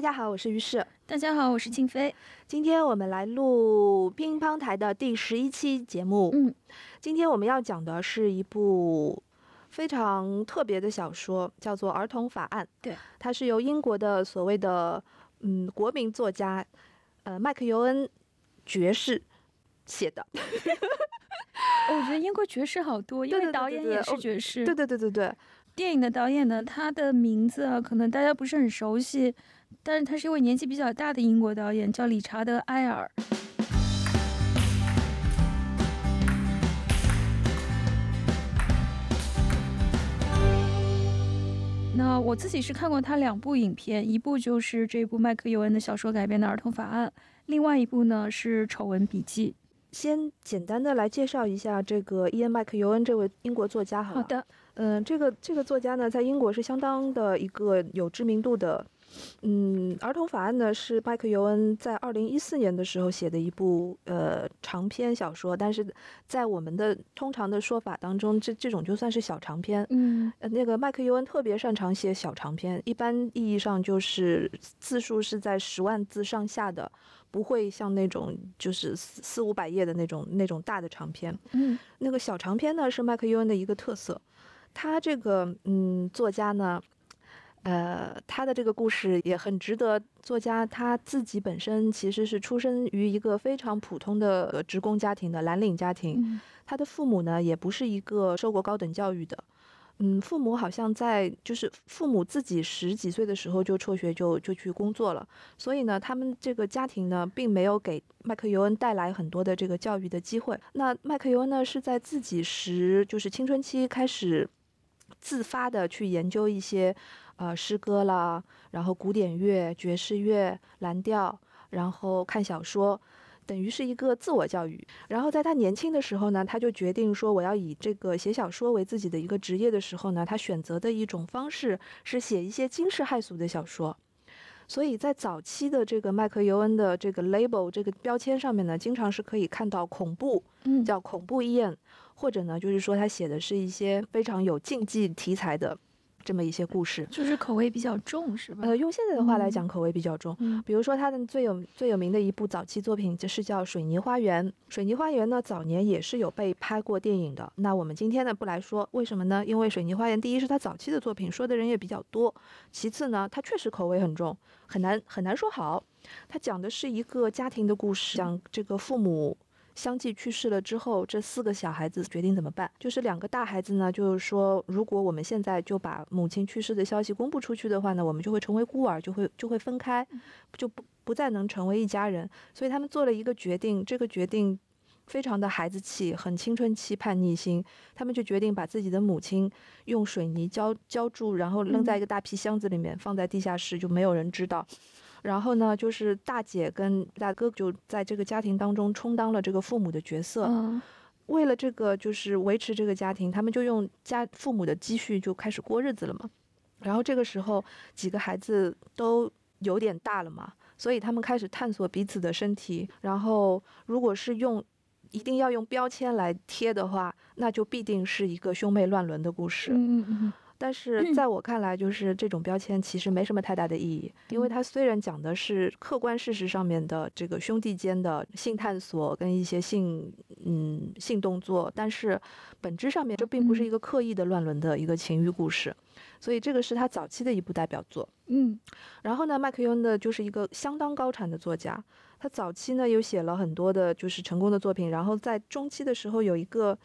大家好，我是于适。大家好，我是静飞。今天我们来录乒乓台的第十一期节目。嗯，今天我们要讲的是一部非常特别的小说，叫做《儿童法案》。对，它是由英国的所谓的嗯国民作家呃麦克尤恩爵士写的。我觉得英国爵士好多，因为导演也是爵士。对对对对对，电影的导演呢，他的名字啊，可能大家不是很熟悉，但是他是一位年纪比较大的英国导演，叫理查德·埃尔。那我自己是看过他两部影片，一部就是这部麦克尤恩的小说改编的《儿童法案》，另外一部呢是《丑闻笔记先简单的来介绍一下这个伊恩麦克尤恩这位英国作家》。好了。好的，嗯，这个这个作家呢，在英国是相当的一个有知名度的。嗯，儿童法案呢是麦克尤恩在二零一四年的时候写的一部呃长篇小说，但是在我们的通常的说法当中，这这种就算是小长篇。嗯呃，那个麦克尤恩特别擅长写小长篇，一般意义上就是字数是在十万字上下的，不会像那种就是四四五百页的那种那种大的长篇。嗯那个小长篇呢是麦克尤恩的一个特色，他这个嗯作家呢，呃，他的这个故事也很值得作家他自己本身其实是出生于一个非常普通的呃职工家庭的蓝领家庭，嗯他的父母呢也不是一个受过高等教育的。嗯，父母好像在就是父母自己十几岁的时候就辍学就就去工作了，所以呢，他们这个家庭呢，并没有给麦克尤恩带来很多的这个教育的机会。那麦克尤恩呢，是在自己十就是青春期开始自发的去研究一些呃诗歌啦，然后古典乐、爵士乐、蓝调，然后看小说。等于是一个自我教育，然后在他年轻的时候呢，他就决定说我要以这个写小说为自己的一个职业的时候呢，他选择的一种方式是写一些惊世骇俗的小说。所以在早期的这个麦克尤恩的这个 label 这个标签上面呢，经常是可以看到恐怖，嗯，叫恐怖伊恩，或者呢，就是说他写的是一些非常有禁忌题材的这么一些故事。就是口味比较重，是吧？呃，用现在的话来讲，口味比较重。嗯比如说他的最有最有名的一部早期作品，就是叫《水泥花园》。《水泥花园》呢，早年也是有被拍过电影的。那我们今天呢不来说，为什么呢？因为《水泥花园》第一是他早期的作品，说的人也比较多；其次呢，他确实口味很重，很难很难说好。他讲的是一个家庭的故事，讲这个父母。相继去世了之后，这四个小孩子决定怎么办？就是两个大孩子呢，就是说，如果我们现在就把母亲去世的消息公布出去的话呢，我们就会成为孤儿，就会就会分开，就不不再能成为一家人。所以他们做了一个决定，这个决定非常的孩子气，很青春期叛逆心。他们就决定把自己的母亲用水泥浇浇筑，然后扔在一个大皮箱子里面，放在地下室，就没有人知道。然后呢，就是大姐跟大哥就在这个家庭当中充当了这个父母的角色。嗯为了这个，就是维持这个家庭，他们就用家父母的积蓄就开始过日子了嘛。然后这个时候，几个孩子都有点大了嘛，所以他们开始探索彼此的身体。然后，如果是用一定要用标签来贴的话，那就必定是一个兄妹乱伦的故事。嗯嗯但是在我看来，就是这种标签其实没什么太大的意义，因为它虽然讲的是客观事实上面的这个兄弟间的性探索跟一些性嗯性动作，但是本质上面这并不是一个刻意的乱伦的一个情欲故事，所以这个是他早期的一部代表作。嗯然后呢，麦克尤恩呢就是一个相当高产的作家，他早期呢有写了很多的就是成功的作品，然后在中期的时候有一个。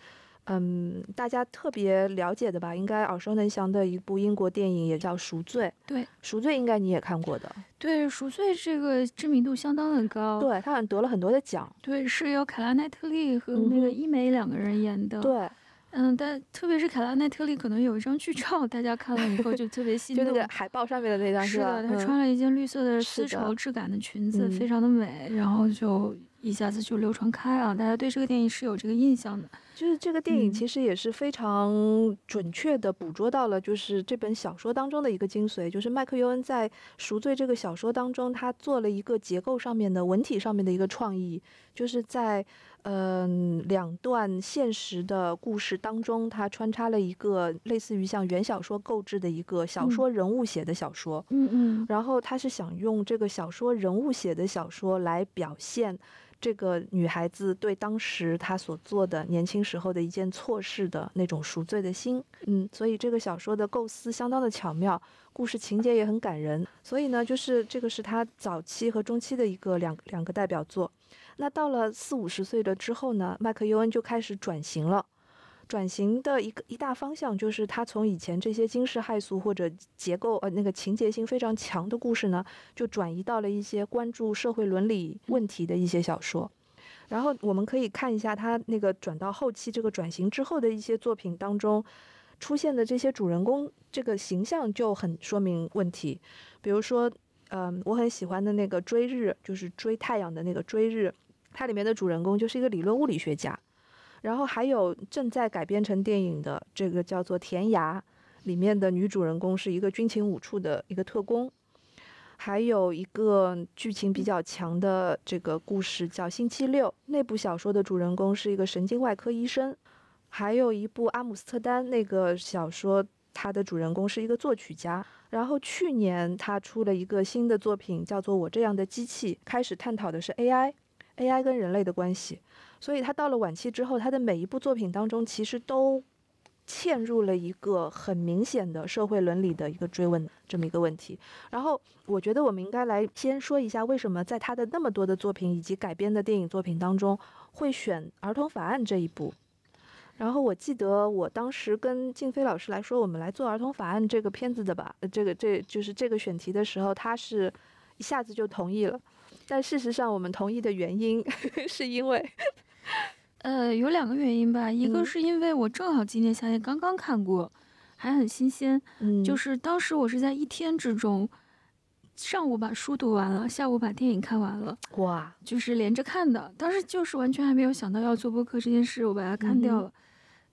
嗯，大家特别了解的吧，应该耳熟能详的一部英国电影也叫《赎罪》。对《赎罪》应该你也看过的，对，赎罪这个知名度相当的高。对他好像得了很多的奖。对，是由凯拉奈特利和那个伊梅两个人演的。，对，嗯，但特别是凯拉奈特利，可能有一张剧照，大家看了以后就特别心动。就那个海报上面的那张是她嗯穿了一件绿色的丝绸质感的裙子，嗯非常的美，然后就一下子就流传开啊，大家对这个电影是有这个印象的。就是这个电影嗯。其实也是非常准确的捕捉到了，就是这本小说当中的一个精髓，就是麦克尤恩在《赎罪》这个小说当中，他做了一个结构上面的文体上面的一个创意，就是在嗯、两段现实的故事当中，他穿插了一个类似于像原小说构置的一个小嗯。说人物写的小说，嗯嗯。然后他是想用这个小说人物写的小说来表现这个女孩子对当时她所做的年轻时候的一件错事的那种赎罪的心。嗯，所以这个小说的构思相当的巧妙，故事情节也很感人。所以呢，就是这个是她早期和中期的一个两两个代表作。那到了四五十岁了之后呢，麦克尤恩就开始转型了。转型的一个一大方向就是他从以前这些惊世骇俗或者结构呃那个情节性非常强的故事呢，就转移到了一些关注社会伦理问题的一些小说。然后我们可以看一下他那个转到后期这个转型之后的一些作品当中出现的这些主人公，这个形象就很说明问题。比如说，嗯，我很喜欢的那个追日，就是追太阳的那个追日，它里面的主人公就是一个理论物理学家。然后还有正在改编成电影的这个叫做《田涯》，里面的女主人公是一个军情五处的一个特工。还有一个剧情比较强的这个故事叫《星期六》，那部小说的主人公是一个神经外科医生。还有一部《阿姆斯特丹》那个小说，它的主人公是一个作曲家。然后去年他出了一个新的作品，叫做《我这样的机器》，开始探讨的是 AI，AI 跟人类的关系。所以他到了晚期之后，他的每一部作品当中，其实都嵌入了一个很明显的社会伦理的一个追问这么一个问题。然后我觉得我们应该来先说一下，为什么在他的那么多的作品以及改编的电影作品当中，会选儿童法案这一部。然后我记得我当时跟静飞老师来说，我们来做儿童法案这个片子的吧，这个这就是这个选题的时候，他是一下子就同意了。但事实上，我们同意的原因 是因为，呃，有两个原因吧，一个嗯是因为我正好今年夏天刚刚看过，还很新鲜，嗯，就是当时我是在一天之中，上午把书读完了，下午把电影看完了，哇，就是连着看的。当时就是完全还没有想到要做播客这件事，我把它看掉了。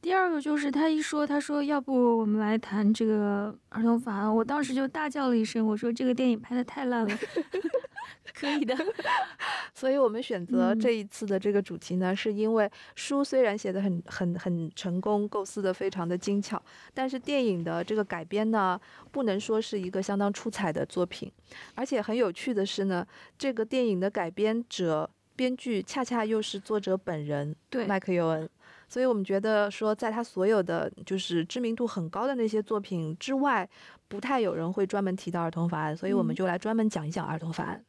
第二个就是他一说，他说要不我们来谈这个儿童法案，我当时就大叫了一声，我说这个电影拍的太烂了。可以的，所以我们选择嗯这一次的这个主题呢，是因为书虽然写的很很很成功，构思的非常的精巧，但是电影的这个改编呢，不能说是一个相当出彩的作品。而且很有趣的是呢，这个电影的改编者、编剧恰恰又是作者本人对，麦克尤恩。所以我们觉得说，在他所有的就是知名度很高的那些作品之外，不太有人会专门提到儿童法案，所以我们嗯就来专门讲一讲儿童法案。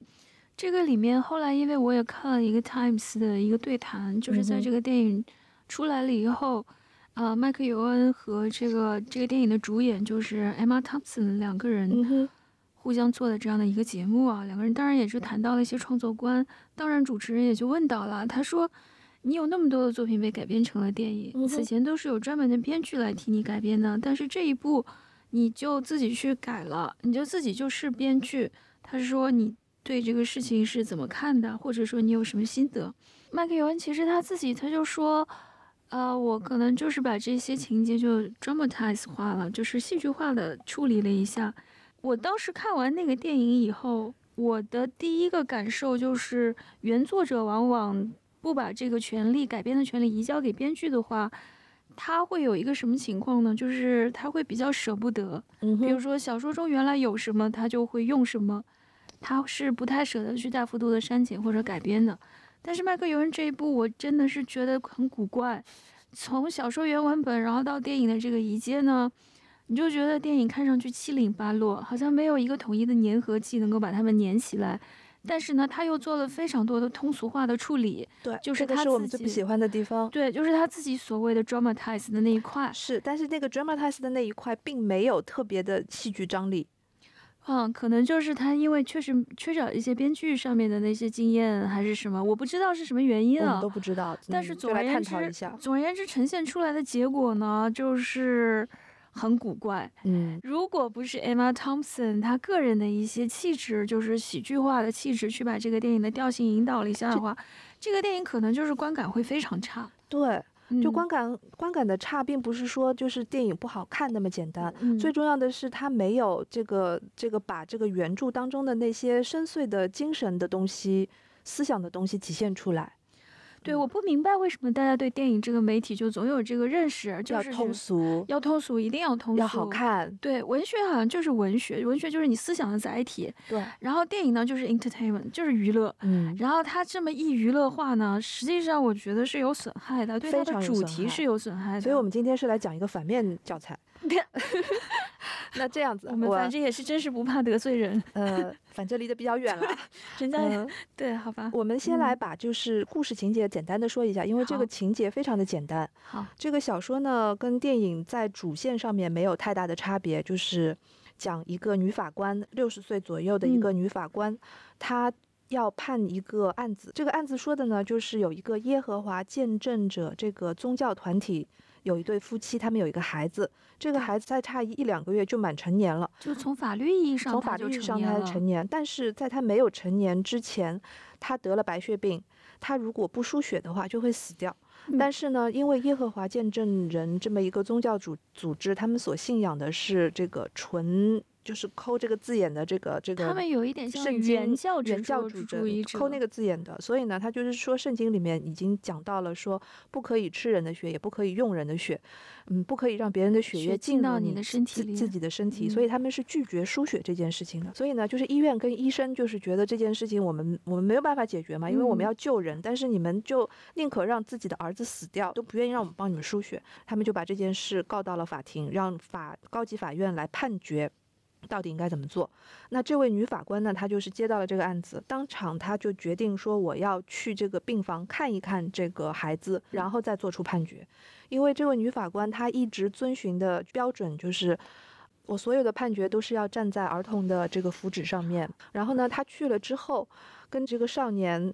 这个里面后来因为我也看了一个 Times 的一个对谈，就是在这个电影出来了以后，啊、麦克尤恩和这个这个电影的主演就是 Emma Thompson 两个人互相做的这样的一个节目啊，两个人当然也是谈到了一些创作观，当然主持人也就问到了，他说。你有那么多的作品被改编成了电影，此前都是有专门的编剧来替你改编的，但是这一部你就自己去改了，你就自己就是编剧。他说你对这个事情是怎么看的，或者说你有什么心得？麦克尤恩其实他自己他就说，呃，我可能就是把这些情节就 dramatize 化了，就是戏剧化的处理了一下。我当时看完那个电影以后，我的第一个感受就是，原作者往往不把这个权利改编的权利移交给编剧的话，他会有一个什么情况呢？就是他会比较舍不得，嗯，比如说小说中原来有什么，他就会用什么，他是不太舍得去大幅度的删减或者改编的。但是麦克尤恩这一部，我真的是觉得很古怪。从小说原文本，然后到电影的这个移接呢，你就觉得电影看上去七零八落，好像没有一个统一的粘合剂能够把它们粘起来。但是呢，他又做了非常多的通俗化的处理，对，就是这个他自己是我们最不喜欢的地方。对，就是他自己所谓的 dramatize 的那一块。是，但是那个 dramatize 的那一块并没有特别的戏剧张力。嗯，可能就是他因为确实缺少一些编剧上面的那些经验，还是什么，我不知道是什么原因啊都。不知道，但是总而言之讨一下。总而言之，呈现出来的结果呢，就是很古怪。嗯，如果不是 Emma Thompson 她个人的一些气质，就是喜剧化的气质，去把这个电影的调性引导了一下的话，这个电影可能就是观感会非常差。对。嗯就观感观感的差，并不是说就是电影不好看那么简单。嗯最重要的是，它没有这个这个把这个原著当中的那些深邃的精神的东西、思想的东西体现出来，对，我不明白为什么大家对电影这个媒体就总有这个认识，就是要通俗，要通俗，一定要通俗，要好。看。对，文学好像就是文学，文学就是你思想的载体，对，然后电影呢就是 entertainment，就是娱乐。嗯，然后它这么一娱乐化呢，实际上我觉得是有损害的，对它的主题是有损害的。所以我们今天是来讲一个反面教材。那这样子，我们反正也是真是不怕得罪人，呃，反正离得比较远了。人家、嗯，对，好吧，我们先来嗯把就是故事情节简单的说一下，因为这个情节非常的简单。好，这个小说呢，跟电影在主线上面没有太大的差别，就是讲一个女法官，六十岁左右的一个女法官，她要判一个案子。这个案子说的呢，就是有一个耶和华见证者这个宗教团体。有一对夫妻，他们有一个孩子，这个孩子再差一一两个月就满成年了。就从法律意义上，从法律意义上他他成年，但是在他没有成年之前，他得了白血病，他如果不输血的话就会死掉。嗯但是呢，因为耶和华见证人这么一个宗教组组织，他们所信仰的是这个纯，就是抠这个字眼的这个这个。他们有一点像圣经原教旨原教主抠那个字眼的，所以呢，他就是说圣经里面已经讲到了说不可以吃人的血，也不可以用人的血，嗯，不可以让别人的血血液进到你进入你的身体里自自己的身体，嗯所以他们是拒绝输血这件事情的。所以呢，就是医院跟医生就是觉得这件事情我们我们没有办法解决嘛，因为我们嗯要救人，但是你们就宁可让自己的儿子死掉，都不愿意让我们帮你们输血，他们就把这件事告到了法庭，让法高级法院来判决。到底应该怎么做？那这位女法官呢？她就是接到了这个案子，当场她就决定说，我要去这个病房看一看这个孩子，然后再做出判决。因为这位女法官她一直遵循的标准就是，我所有的判决都是要站在儿童的这个福祉上面。然后呢，她去了之后，跟这个少年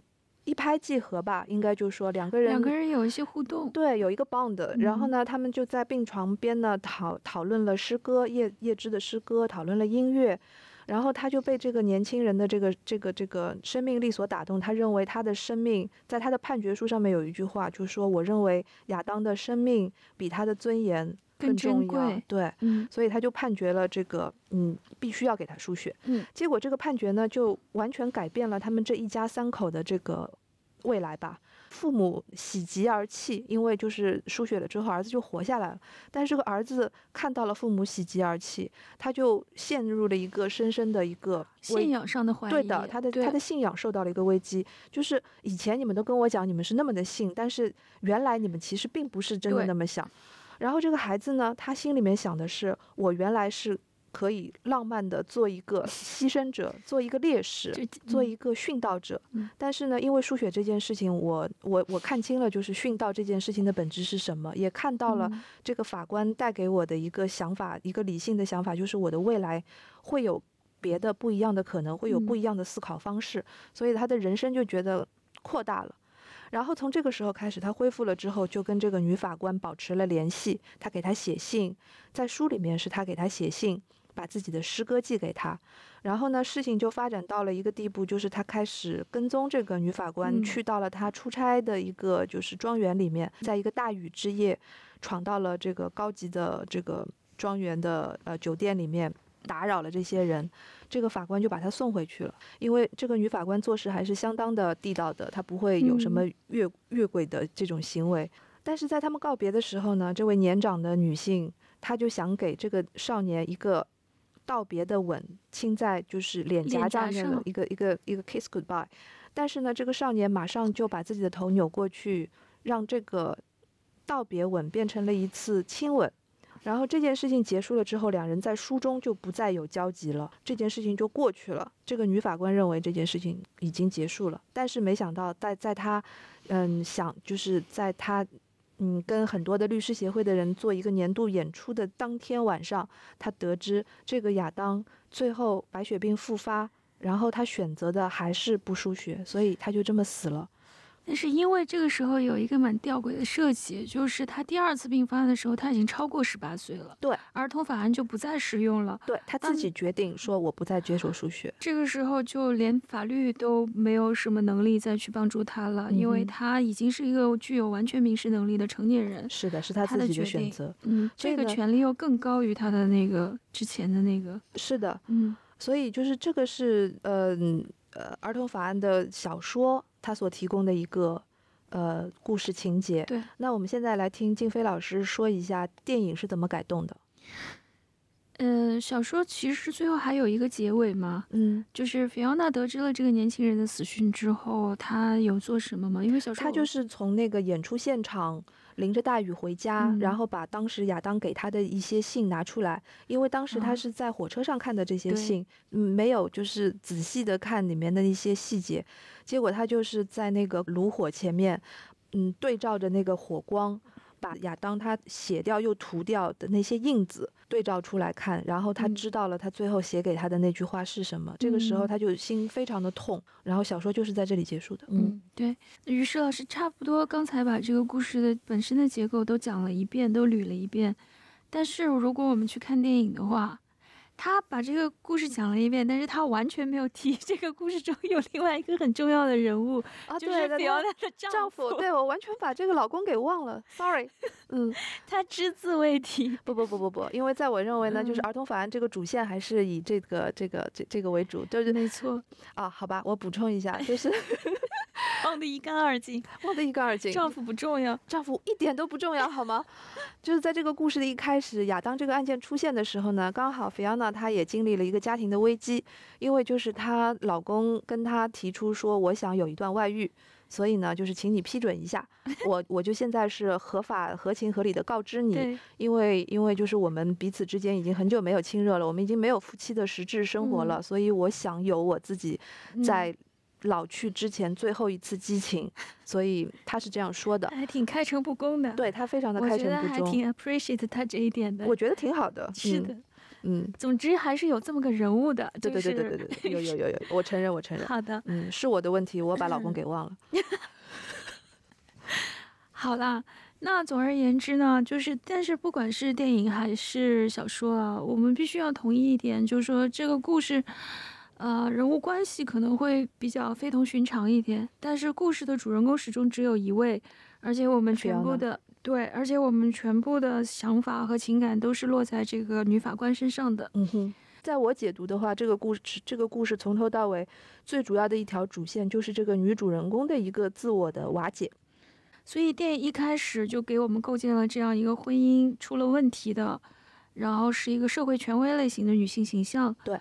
一拍即合吧，应该就说两个人两个人有一些互动，对，有一个 bond，然后嗯呢，他们就在病床边呢讨讨论了诗歌，叶叶芝的诗歌，讨论了音乐，然后他就被这个年轻人的这个这个这个生命力所打动，他认为他的生命在他的判决书上面有一句话，就是说我认为亚当的生命比他的尊严更重要，对。嗯所以他就判决了这个，嗯，必须要给他输血。嗯，结果这个判决呢，就完全改变了他们这一家三口的这个未来吧。父母喜极而泣，因为就是输血了之后，儿子就活下来了。但是这个儿子看到了父母喜极而泣，他就陷入了一个深深的一个信仰上的怀疑，对的，他的他的信仰受到了一个危机。就是以前你们都跟我讲你们是那么的信，但是原来你们其实并不是真的那么想。然后这个孩子呢，他心里面想的是，我原来是可以浪漫的做一个牺牲者，做一个烈士，做嗯一个殉道者。嗯但是呢，因为输血这件事情，我我我看清了，就是殉道这件事情的本质是什么，也看到了嗯这个法官带给我的一个想法，一个理性的想法，就是我的未来会有别的不一样的可能，会有不嗯一样的思考方式，所以他的人生就觉得扩大了。然后从这个时候开始，他恢复了之后，就跟这个女法官保持了联系。他给她写信，在书里面是他给她写信，把自己的诗歌寄给他。然后呢，事情就发展到了一个地步，就是他开始跟踪这个女法官，嗯去到了他出差的一个就是庄园里面，在一个大雨之夜，闯到了这个高级的这个庄园的呃酒店里面，打扰了这些人。这个法官就把他送回去了，因为这个女法官做事还是相当的地道的，她不会有什么越、越轨的这种行为。但是在他们告别的时候呢，这位年长的女性，她就想给这个少年一个道别的吻，亲在就是脸颊上面的一个一个一个 kiss goodbye。但是呢，这个少年马上就把自己的头扭过去，让这个道别吻变成了一次亲吻。然后这件事情结束了之后，两人在书中就不再有交集了，这件事情就过去了。这个女法官认为这件事情已经结束了，但是没想到在在她，嗯，想就是在她，嗯，跟很多的律师协会的人做一个年度演出的当天晚上，他得知这个亚当最后白血病复发，然后他选择的还是不输血，所以他就这么死了。但是因为这个时候有一个蛮吊诡的设计，就是他第二次病发的时候，他已经超过十八岁了，对，儿童法案就不再适用了。对他自己决定说我不再接受输血。这个时候就连法律都没有什么能力再去帮助他了，因为他已经是一个具有完全民事能力的成年人。是的，是他自己的选择。嗯，这个权利又更高于他的那个之前的那个。是的，嗯，所以就是这个是呃呃儿童法案的小说。它所提供的一个呃故事情节。对，那我们现在来听静飞老师说一下电影是怎么改动的。嗯，小说其实最后还有一个结尾嘛，嗯，就是菲奥娜得知了这个年轻人的死讯之后，她有做什么吗？因为小说她就是从那个演出现场。淋着大雨回家，然后把当时亚当给他的一些信拿出来，因为当时他是在火车上看的这些信，嗯，没有就是仔细的看里面的一些细节，结果他就是在那个炉火前面，嗯，对照着那个火光。把亚当他写掉又涂掉的那些印子对照出来看，然后他知道了他最后写给他的那句话是什么。这个时候他就心非常的痛，然后小说就是在这里结束的。嗯，对。于是老师差不多刚才把这个故事的本身的结构都讲了一遍，都捋了一遍。但是如果我们去看电影的话，他把这个故事讲了一遍，但是他完全没有提 这个故事中有另外一个很重要的人物啊，就是菲奥娜的丈夫。对我完全把这个老公给忘了，sorry。嗯，他只字未提。不不不不不，因为在我认为呢，就是儿童法案这个主线还是以这个这个这这个为主，就是没错啊。好吧，我补充一下，就是 忘得一干二净，忘得一干二净。丈夫不重要，丈夫一点都不重要，好吗？就是在这个故事的一开始，亚当这个案件出现的时候呢，刚好菲奥娜。她也经历了一个家庭的危机，因为就是她老公跟她提出说，我想有一段外遇，所以呢，就是请你批准一下，我我就现在是合法、合情、合理的告知你，因为因为就是我们彼此之间已经很久没有亲热了，我们已经没有夫妻的实质生活了，所以我想有我自己在老去之前最后一次激情，所以他是这样说的，还挺开诚布公的，对他非常的开诚布公，还挺 appreciate 他这一点的，我觉得挺好的，是的。嗯，总之还是有这么个人物的，对对对对对对，有有有有，我承认我承认。好的，嗯，是我的问题，我把老公给忘了。好啦，那总而言之呢，就是但是不管是电影还是小说啊，我们必须要同意一点，就是说这个故事，呃，人物关系可能会比较非同寻常一点，但是故事的主人公始终只有一位，而且我们全部的。对，而且我们全部的想法和情感都是落在这个女法官身上的。嗯哼，在我解读的话，这个故事，这个故事从头到尾，最主要的一条主线就是这个女主人公的一个自我的瓦解。所以电影一开始就给我们构建了这样一个婚姻出了问题的，然后是一个社会权威类型的女性形象。对，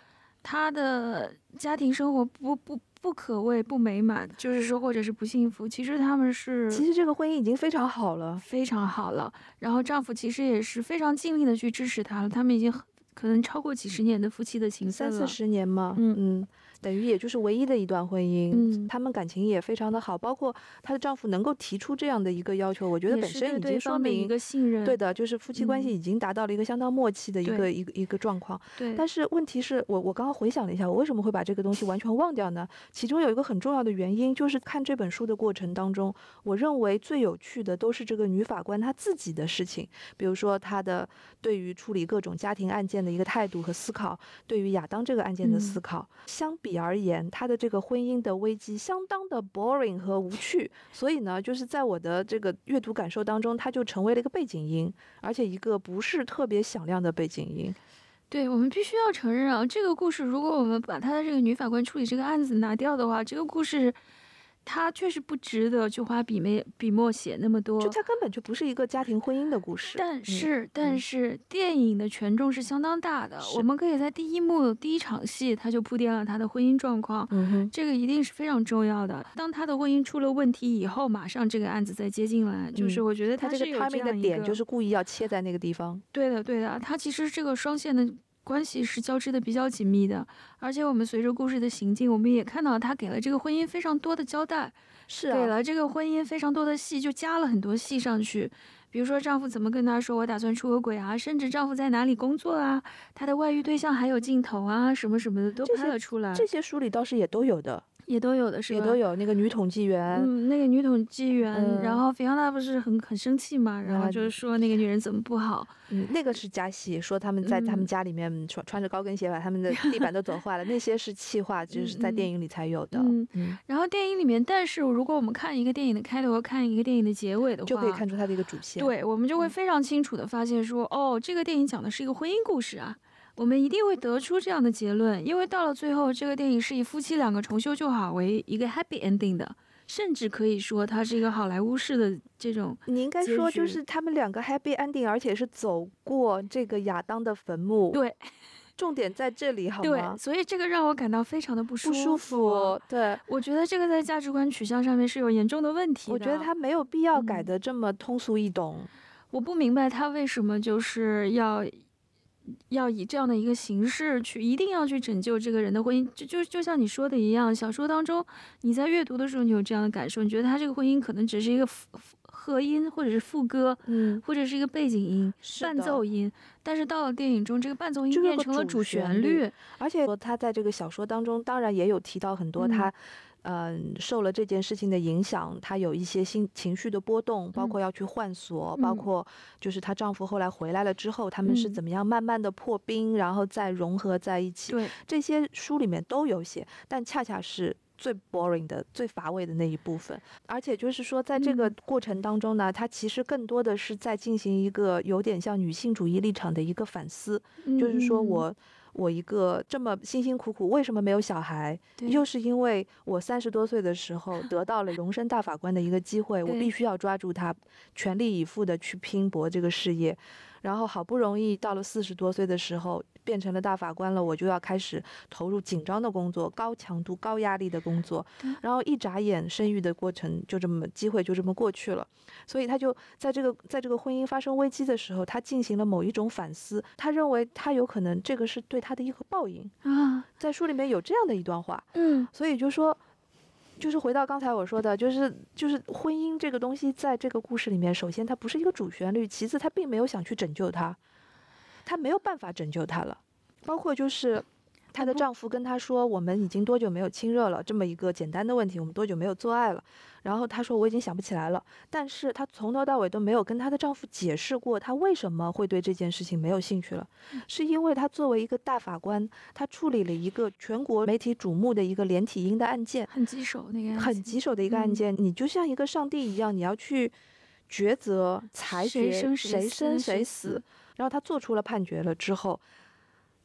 她的家庭生活不不。不可谓不美满，就是说，或者是不幸福。其实他们是，其实这个婚姻已经非常好了，非常好了。然后丈夫其实也是非常尽力的去支持她了。他们已经可能超过几十年的夫妻的情分了，三四十年嘛。嗯嗯。等于也就是唯一的一段婚姻，嗯，他们感情也非常的好，包括她的丈夫能够提出这样的一个要求，我觉得本身已经说明一个信任，对的，就是夫妻关系已经达到了一个相当默契的一个一个一个状况。对，但是问题是我我刚刚回想了一下，我为什么会把这个东西完全忘掉呢？其中有一个很重要的原因，就是看这本书的过程当中，我认为最有趣的都是这个女法官她自己的事情，比如说她的对于处理各种家庭案件的一个态度和思考，对于亚当这个案件的思考，相比而言，他。的这个婚姻的危机相当的 boring 和无趣，所以呢，就是在我的这个阅读感受当中，他就成为了一个背景音，而且一个不是特别响亮的背景音。对我们必须要承认啊，这个故事如果我们把他的这个女法官处理这个案子拿掉的话，这个故事。他确实不值得去花笔墨笔墨写那么多，就他根本就不是一个家庭婚姻的故事。但是，但是电影的权重是相当大的。我们可以在第一幕第一场戏，他就铺垫了他的婚姻状况，这个一定是非常重要的。当他的婚姻出了问题以后，马上这个案子再接进来，就是我觉得他这个 timing 的点就是故意要切在那个地方。对的，对的，他其实这个双线的。关系是交织的比较紧密的，而且我们随着故事的行进，我们也看到他给了这个婚姻非常多的交代，是给了这个婚姻非常多的戏，就加了很多戏上去。比如说丈夫怎么跟她说我打算出个轨啊，甚至丈夫在哪里工作啊，他的外遇对象还有镜头啊，什么什么的都拍了出来。这些书里倒是也都有的。也都有的是吧？也都有那个女统计员，嗯，那个女统计员，嗯然后菲奥娜不是很很生气嘛，然后啊就是说那个女人怎么不好，嗯，那个是加戏，说他们在他们嗯家里面穿穿着高跟鞋把他们的地板都 走坏了，那些是气话，就是在嗯电影里才有的，嗯嗯，然后电影里面，但是如果我们看一个电影的开头和看一个电影的结尾的话，就可以看出它的一个主线。，对，我们就会嗯非常清楚的发现说，哦，这个电影讲的是一个婚姻故事啊。我们一定会得出这样的结论，因为到了最后，这个电影是以夫妻两个重修旧好为一个 happy ending 的，甚至可以说它是一个好莱坞式的这种，你应该说就是他们两个 happy ending，而且是走过这个亚当的坟墓。，对重点在这里好对，吗？所以这个让我感到非常的不舒服不舒服，对。我觉得这个在价值观取向上面是有严重的问题的。我觉得他没有必要改嗯得这么通俗易懂。我不明白他为什么就是要要以这样的一个形式去，一定要去拯救这个人的婚姻。就就就像你说的一样，小说当中你在阅读的时候，你有这样的感受，你觉得他这个婚姻可能只是一个和音，或者是副歌，嗯，或者是一个背景音、伴奏音，但是到了电影中，这个伴奏音变成了主主旋旋律律。而且他在这个小说当中，当然也有提到很多嗯他，嗯、受了这件事情的影响，她有一些心情绪的波动，包嗯括要去换锁，包嗯括就是她丈夫后来回来了之后，他们是嗯怎么样慢慢的破冰，然后再融合在一起。对，这些书里面都有写，但恰恰是最 boring 的、最乏味的那一部分。而且就是说，在这个嗯过程当中呢，它其实更多的是在进行一个有点像女性主义立场的一个反思，就是说嗯我。我一个这么辛辛苦苦，为什么没有小孩？对又是因为我三十多岁的时候得到了荣升大法官的一个机会，我必须要抓住它，全力以赴的去拼搏这个事业。然后好不容易到了四十多岁的时候，变成了大法官了，我就要开始投入紧张的工作、高强度、高压力的工作。然后一眨眼，生育的过程就这么机会就这么过去了。所以他就在这个在这个婚姻发生危机的时候，他进行了某一种反思。他认为他有可能这个是对他的一个报应。啊，在书里面有这样的一段话，嗯所以就说。就是回到刚才我说的，就是就是婚姻这个东西，在这个故事里面，首先它不是一个主旋律，其次他并没有想去拯救他，他没有办法拯救他了。包括就是她的丈夫跟她说：“我们已经多久没有亲热了？”这么一个简单的问题，我们多久没有做爱了？然后她说：“我已经想不起来了。”但是她从头到尾都没有跟她的丈夫解释过，她为什么会对这件事情没有兴趣了，是因为她作为一个大法官，她处理了一个全国媒体瞩目的一个连体婴的案件。很棘手那个很棘手的一个案嗯件，你就像一个上帝一样，你要去抉择、裁决谁生谁死。然后他做出了判决了之后，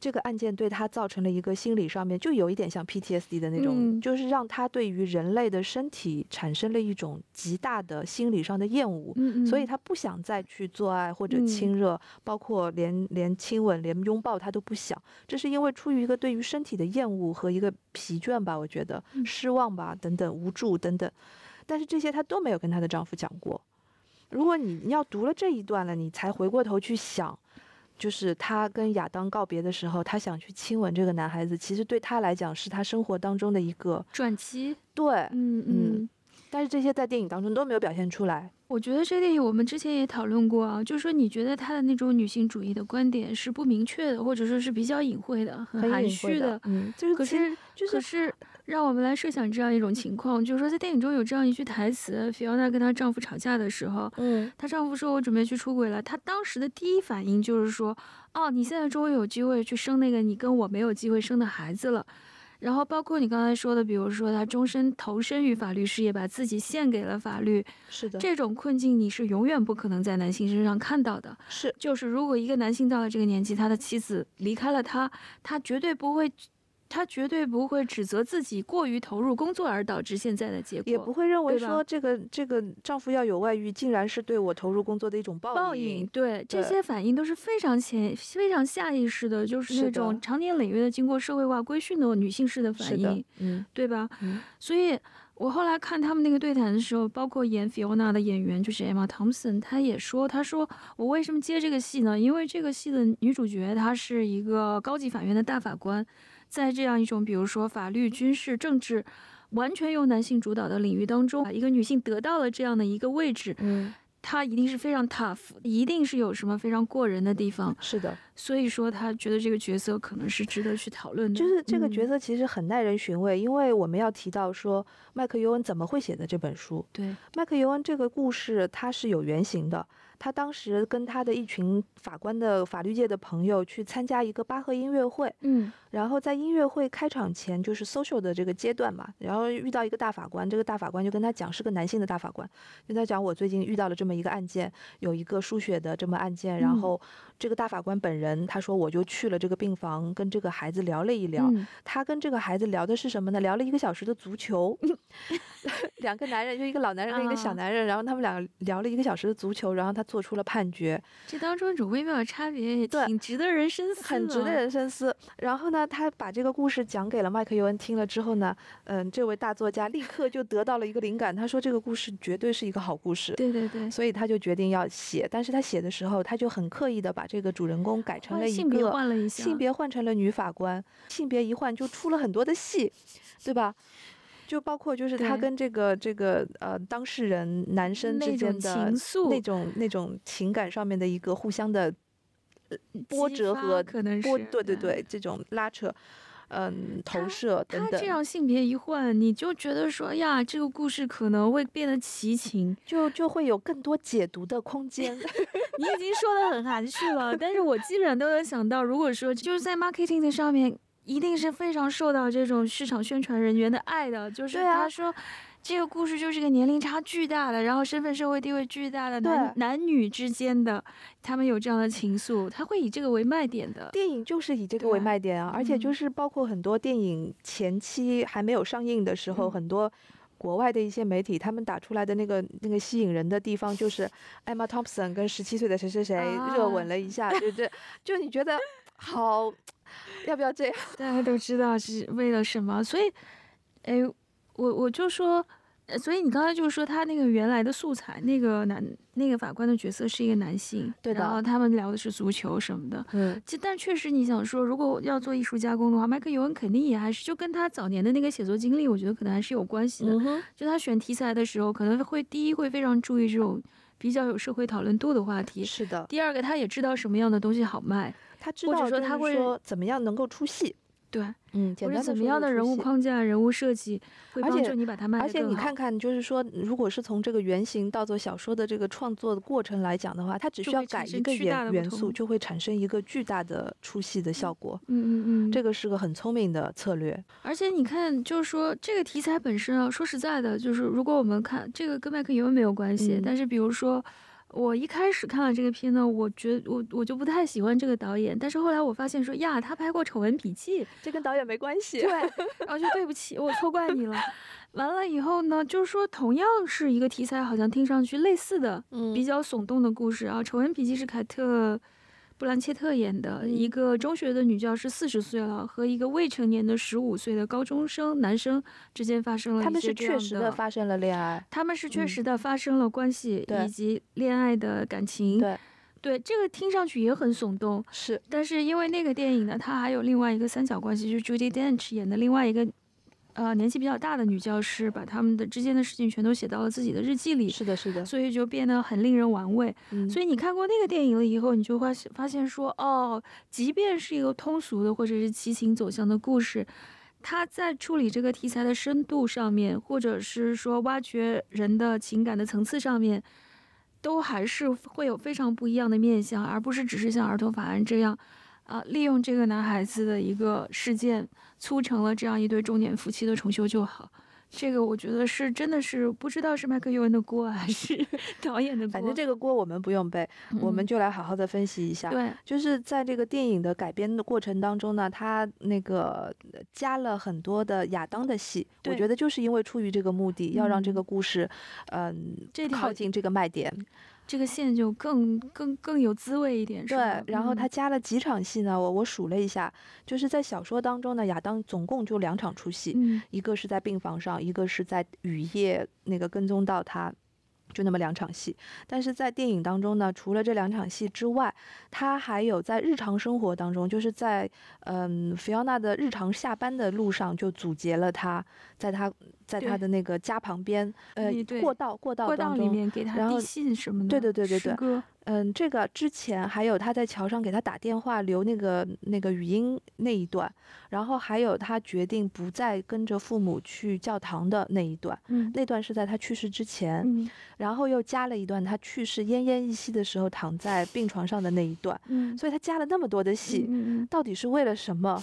这个案件对他造成了一个心理上面，就有一点像 PTSD 的那种，嗯就是让他对于人类的身体产生了一种极大的心理上的厌恶。嗯嗯，所以他不想再去做爱或者嗯亲热，包括连连亲吻、连拥抱他都不想。这是因为出于一个对于身体的厌恶和一个疲倦吧，我觉得嗯失望吧，等等，无助等等。但是这些她都没有跟她的丈夫讲过。如果你你要读了这一段了，你才回过头去想，就是他跟亚当告别的时候，他想去亲吻这个男孩子，其实对他来讲是他生活当中的一个转机，对，嗯嗯嗯。但是这些在电影当中都没有表现出来。我觉得这电影我们之前也讨论过啊，就是说你觉得他的那种女性主义的观点是不明确的，或者说是比较隐晦的、很含蓄晦的，嗯，就是可是，就是可是，让我们来设想这样一种情况，就是说，在电影中有这样一句台词，菲奥娜跟她丈夫吵架的时候，嗯她丈夫说：“我准备去出轨了。”她当时的第一反应就是说：“哦，你现在终于有机会去生那个你跟我没有机会生的孩子了。”然后包括你刚才说的，比如说他终身投身于法律事业，把自己献给了法律，是的，这种困境你是永远不可能在男性身上看到的。是就是如果一个男性到了这个年纪，他的妻子离开了他，他绝对不会，他绝对不会指责自己过于投入工作而导致现在的结果，也不会认为说这个这个丈夫要有外遇，竟然是对我投入工作的一种报报应应。。对这些反应都是非常潜、非常下意识的，就是那种长年累月的经过社会化规训的女性式的反应，，嗯对吧？嗯所以我后来看他们那个对谈的时候，包括演 Fiona 的演员就是 Emma Thompson，她也说，她说我为什么接这个戏呢？因为这个戏的女主角她是一个高级法院的大法官，在这样一种比如说法律、军事、政治。完全由男性主导的领域当中，一个女性得到了这样的一个位置，嗯她一定是非常 tough，一定是有什么非常过人的地方，是的，所以说她觉得这个角色可能是值得去讨论的。就是这个角嗯色其实很耐人寻味，因为我们要提到说麦克尤恩怎么会写的这本书。对，麦克尤恩这个故事它是有原型的，他当时跟他的一群法官的法律界的朋友去参加一个巴赫音乐会，嗯然后在音乐会开场前就是 social 的这个阶段嘛，然后遇到一个大法官，这个大法官就跟他讲，是个男性的大法官，跟他讲我最近遇到了这么一个案件，有一个输血的这么案件，然嗯后这个大法官本人他说我就去了这个病房，跟这个孩子聊了一聊，嗯他跟这个孩子聊的是什么呢？聊了一个小时的足球 两个男人，就一个老男人跟一个小啊男人，然后他们两个聊了一个小时的足球，然后他做出了判决，这当中一种微妙的差别也对挺值得人深思，很值得人深思。然后呢，他把这个故事讲给了麦克尤恩听了之后呢，嗯，这位大作家立刻就得到了一个灵感，他说这个故事绝对是一个好故事。对对对，所以他就决定要写，但是他写的时候，他就很刻意的把这个主人公改成了一换性别个换了一下，性别换成了女法官，性别一换就出了很多的戏，对吧？就包括就是他跟这个这个呃当事人男生之间的情愫那种那种情感上面的一个互相的呃波折和可能对对对这种拉扯，嗯投射等等他这，样性别一换，你就觉得说呀，这个故事可能会变得奇情。就就会有更多解读的空间。你已经说的很含蓄了，但是我基本上都能想到，如果说就是在 marketing 的上面，一定是非常受到这种市场宣传人员的爱的，就是对啊他说。这个故事就是个年龄差巨大的，然后身份社会地位巨大的男对男女之间的，他们有这样的情愫，他会以这个为卖点的。电影就是以这个为卖点啊，而且就嗯是包括很多电影前期还没有上映的时候，嗯很多国外的一些媒体他们打出来的那个那个吸引人的地方，就是艾玛汤普森跟十七岁的谁谁谁热吻啊了一下，就这 就你觉得好，要不要这样？大家都知道是为了什么，所以，哎，我我就说，呃所以你刚才就是说他那个原来的素材，那个男那个法官的角色是一个男性，对的然后他们聊的是足球什么的。嗯，其但确实你想说，如果要做艺术加工的话，麦克尤恩肯定也还是就跟他早年的那个写作经历，我觉得可能还是有关系的。嗯，就他选题材的时候，可能会第一会非常注意这种比较有社会讨论度的话题。是的，第二个，他也知道什么样的东西好卖，他知或者道说他会说怎么样能够出戏，对，嗯，简或者怎么样的人物框架、人物设计会而且帮助你把它卖得而且你看看，就是说，如果是从这个原型到做小说的这个创作的过程来讲的话，它只需要改一个元元素，就会产生一个巨大的出戏的效果。嗯嗯嗯，这个是个很聪明的策略。而且你看，就是说这个题材本身啊，说实在的，就是如果我们看这个跟麦克尤恩没有关系，嗯但是比如说。我一开始看了这个片呢，我觉得我我就不太喜欢这个导演，但是后来我发现说呀，他拍过《丑闻笔记》，这跟导演没关系。对，然后就对不起，我错怪你了。完了以后呢，就是说同样是一个题材，好像听上去类似的，嗯比较耸动的故事啊，《丑闻笔记》是凯特·布兰切特演的，嗯。一个中学的女教师四十岁了，和一个未成年的十五岁的高中生男生之间发生了他们一些这样是确实的的发生了恋爱。他们是确嗯。实的发生了关系，对以及恋爱的感情。对，对，这个听上去也很耸动，是。但是因为那个电影呢，它还有另外一个三角关系，就是 Judy Dench 演的另外一个，呃，年纪比较大的女教师，把他们的之间的事情全都写到了自己的日记里，是的，是的。所以就变得很令人玩味。嗯，所以你看过那个电影了以后，你就发现发现说，哦，即便是一个通俗的或者是奇情走向的故事。他在处理这个题材的深度上面，或者是说挖掘人的情感的层次上面，都还是会有非常不一样的面向，而不是只是像儿童法案这样，啊、利用这个男孩子的一个事件，促成了这样一对中年夫妻的重修旧好。这个我觉得是真的是不知道是麦克尤恩的锅还是 导演的锅。反正这个锅我们不用背，我们嗯就来好好的分析一下。对就是在这个电影的改编的过程当中呢，他那个呃加了很多的亚当的戏，我觉得就是因为出于这个目的，要让这嗯个故事，嗯、这靠近这个卖点。这个线就更更更有滋味一点，是吧对，然后他嗯加了几场戏呢？我我数了一下，就是在小说当中呢，亚当总共就两场出戏，嗯一个是在病房上，一个是在雨夜那个跟踪到他。就那么两场戏，但是在电影当中呢，除了这两场戏之外，他还有在日常生活当中，就是在嗯菲奥娜的日常下班的路上，就阻截了他，在他在他的那个家旁边，呃过道过道过道里当中，面给他递然后信什么的，对对对对对嗯，这个之前还有他在桥上给他打电话留那个那个语音那一段，然后还有他决定不再跟着父母去教堂的那一段，嗯那段是在他去世之前，嗯然后又加了一段他去世奄奄一息的时候躺在病床上的那一段，嗯，所以他加了那么多的戏，到底是为了什么？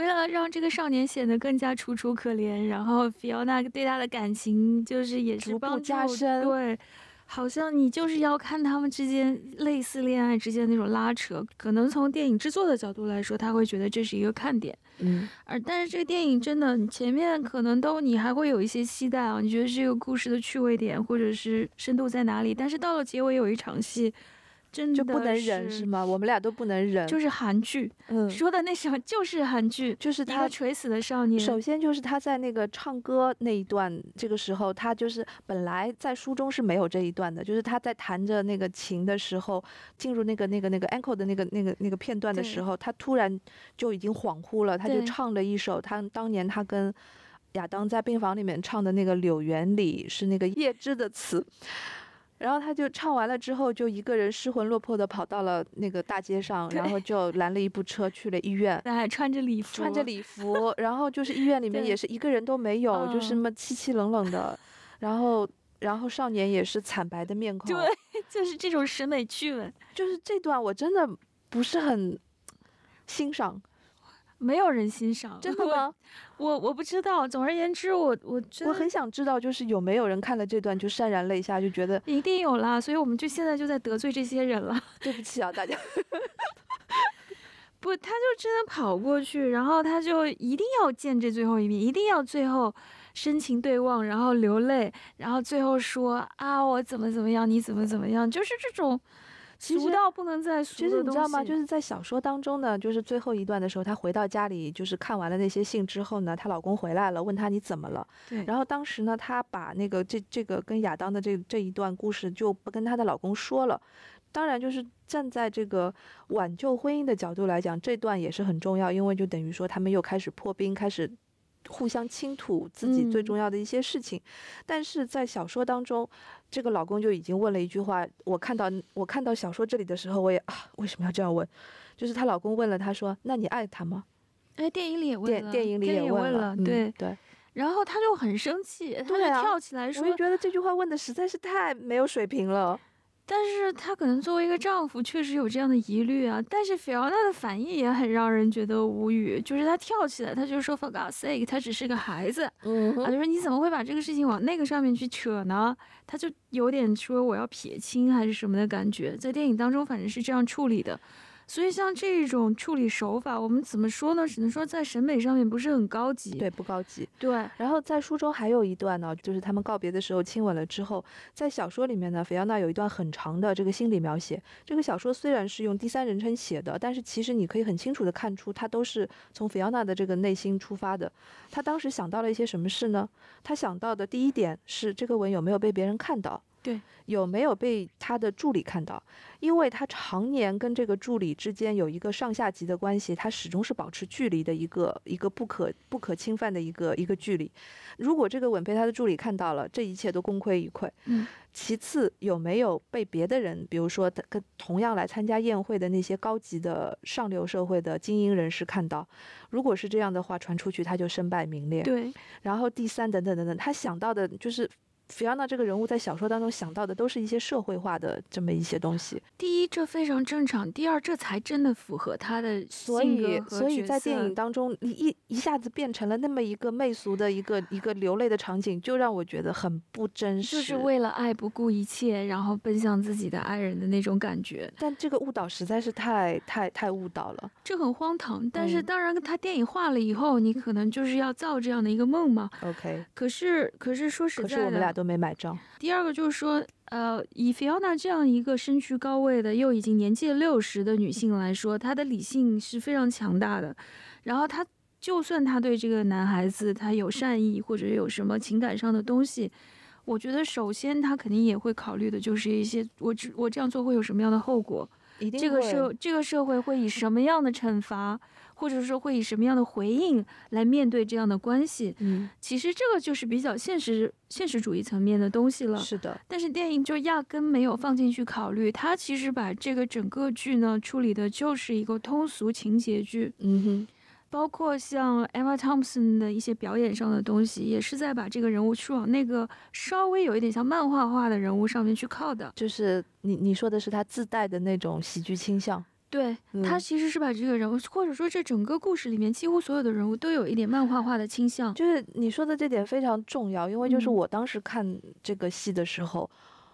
为了让这个少年显得更加楚楚可怜，然后菲奥娜对他的感情就是也是逐步帮助加深对。好像你就是要看他们之间类似恋爱之间的那种拉扯，可能从电影制作的角度来说，他会觉得这是一个看点。嗯，而但是这个电影真的，你前面可能都你还会有一些期待啊，你觉得这个故事的趣味点或者是深度在哪里？但是到了结尾有一场戏，真的就不能忍是是吗？我们俩都不能忍，就是韩剧、嗯，说的那什么，就是韩剧，就是他垂死的少年。首先就是他在那个唱歌那一段，这个时候他就是本来在书中是没有这一段的，就是他在弹着那个琴的时候，进入那个那个那个 ankle 的那个那个那个片段的时候，他突然就已经恍惚了，他就唱了一首他当年他跟亚当在病房里面唱的那个《柳园里》是那个叶芝的词。然后他就唱完了之后，就一个人失魂落魄的跑到了那个大街上，然后就拦了一部车去了医院。他还穿着礼服，穿着礼服，然后就是医院里面也是一个人都没有，就是嗯那么凄凄冷冷的，然后然后少年也是惨白的面孔，对，就是这种审美趣味，就是这段我真的不是很欣赏，没有人欣赏。真的吗？我我不知道。总而言之，我我真我的很想知道，就是有没有人看了这段就潸然泪下，就觉得一定有啦，所以我们就现在就在得罪这些人了。对不起啊，大家，不，他就真的跑过去，然后他就一定要见这最后一面，一定要最后深情对望，然后流泪，然后最后说啊，我怎么怎么样，你怎么怎么样，就是这种俗到不能再俗其实你知道吗？就是在小说当中呢，就是最后一段的时候，她回到家里，就是看完了那些信之后呢，她老公回来了，问她你怎么了？对，然后当时呢，她把那个这这个跟亚当的这这一段故事就不跟她的老公说了。当然，就是站在这个挽救婚姻的角度来讲，这段也是很重要，因为就等于说他们又开始破冰，开始互相倾吐自己最嗯重要的一些事情。但是在小说当中，这个老公就已经问了一句话，我看到我看到小说这里的时候，我也啊，为什么要这样问？就是她老公问了她说：“那你爱他吗哎，电影里也？”问了，电电影里也问了，嗯对，对，然后她就很生气，她跳起来说我就，觉得这句话问的实在是太没有水平了。但是他可能作为一个丈夫，确实有这样的疑虑啊。但是菲奥娜的反应也很让人觉得无语，就是她跳起来，她就说 “for God's sake”，他只是个孩子，嗯啊，就说你怎么会把这个事情往那个上面去扯呢？她就有点说我要撇清还是什么的感觉，在电影当中反正是这样处理的。所以像这种处理手法，我们怎么说呢？只能说在审美上面不是很高级。对，不高级。对，然后在书中还有一段呢，就是他们告别的时候亲吻了之后，在小说里面呢，菲奥娜有一段很长的这个心理描写。这个小说虽然是用第三人称写的，但是其实你可以很清楚的看出，他都是从菲奥娜的这个内心出发的。他当时想到了一些什么事呢？他想到的第一点是这个吻有没有被别人看到？对，有没有被他的助理看到？因为他常年跟这个助理之间有一个上下级的关系，他始终是保持距离的一个一个不可不可侵犯的一个一个距离。如果这个吻被他的助理看到了，这一切都功亏一篑。嗯，其次，有没有被别的人，比如说他跟同样来参加宴会的那些高级的上流社会的精英人士看到？如果是这样的话，传出去他就身败名裂。对，然后第三，等等等等，他想到的就是。菲奥娜这个人物在小说当中想到的都是一些社会化的这么一些东西，第一这非常正常，第二这才真的符合他的所性格所以在电影当中，你一一下子变成了那么一个媚俗的一个一个流泪的场景，就让我觉得很不真实。就是为了爱不顾一切，然后奔向自己的爱人的那种感觉，但这个误导实在是太太太误导了。这很荒唐。但是嗯当然，他电影化了以后，你可能就是要造这样的一个梦嘛。OK，可是，可是说实在的，可是我们俩都没买账。第二个就是说，呃，以菲奥娜这样一个身居高位的，又已经年届六十的女性来说，她的理性是非常强大的。然后她就算她对这个男孩子她有善意或者有什么情感上的东西，我觉得首先她肯定也会考虑的就是一些我只我这样做会有什么样的后果。一定这个社这个社会会以什么样的惩罚，或者说会以什么样的回应来面对这样的关系。嗯，其实这个就是比较现实现实主义层面的东西了。是的，但是电影就压根没有放进去考虑，它其实把这个整个剧呢处理的就是一个通俗情节剧，嗯哼，包括像 Emma Thompson 的一些表演上的东西，也是在把这个人物去往那个稍微有一点像漫画化的人物上面去靠的。就是你你说的是他自带的那种喜剧倾向，对，他嗯其实是把这个人物，或者说这整个故事里面几乎所有的人物都有一点漫画化的倾向。就是你说的这点非常重要，因为就是嗯我当时看这个戏的时候，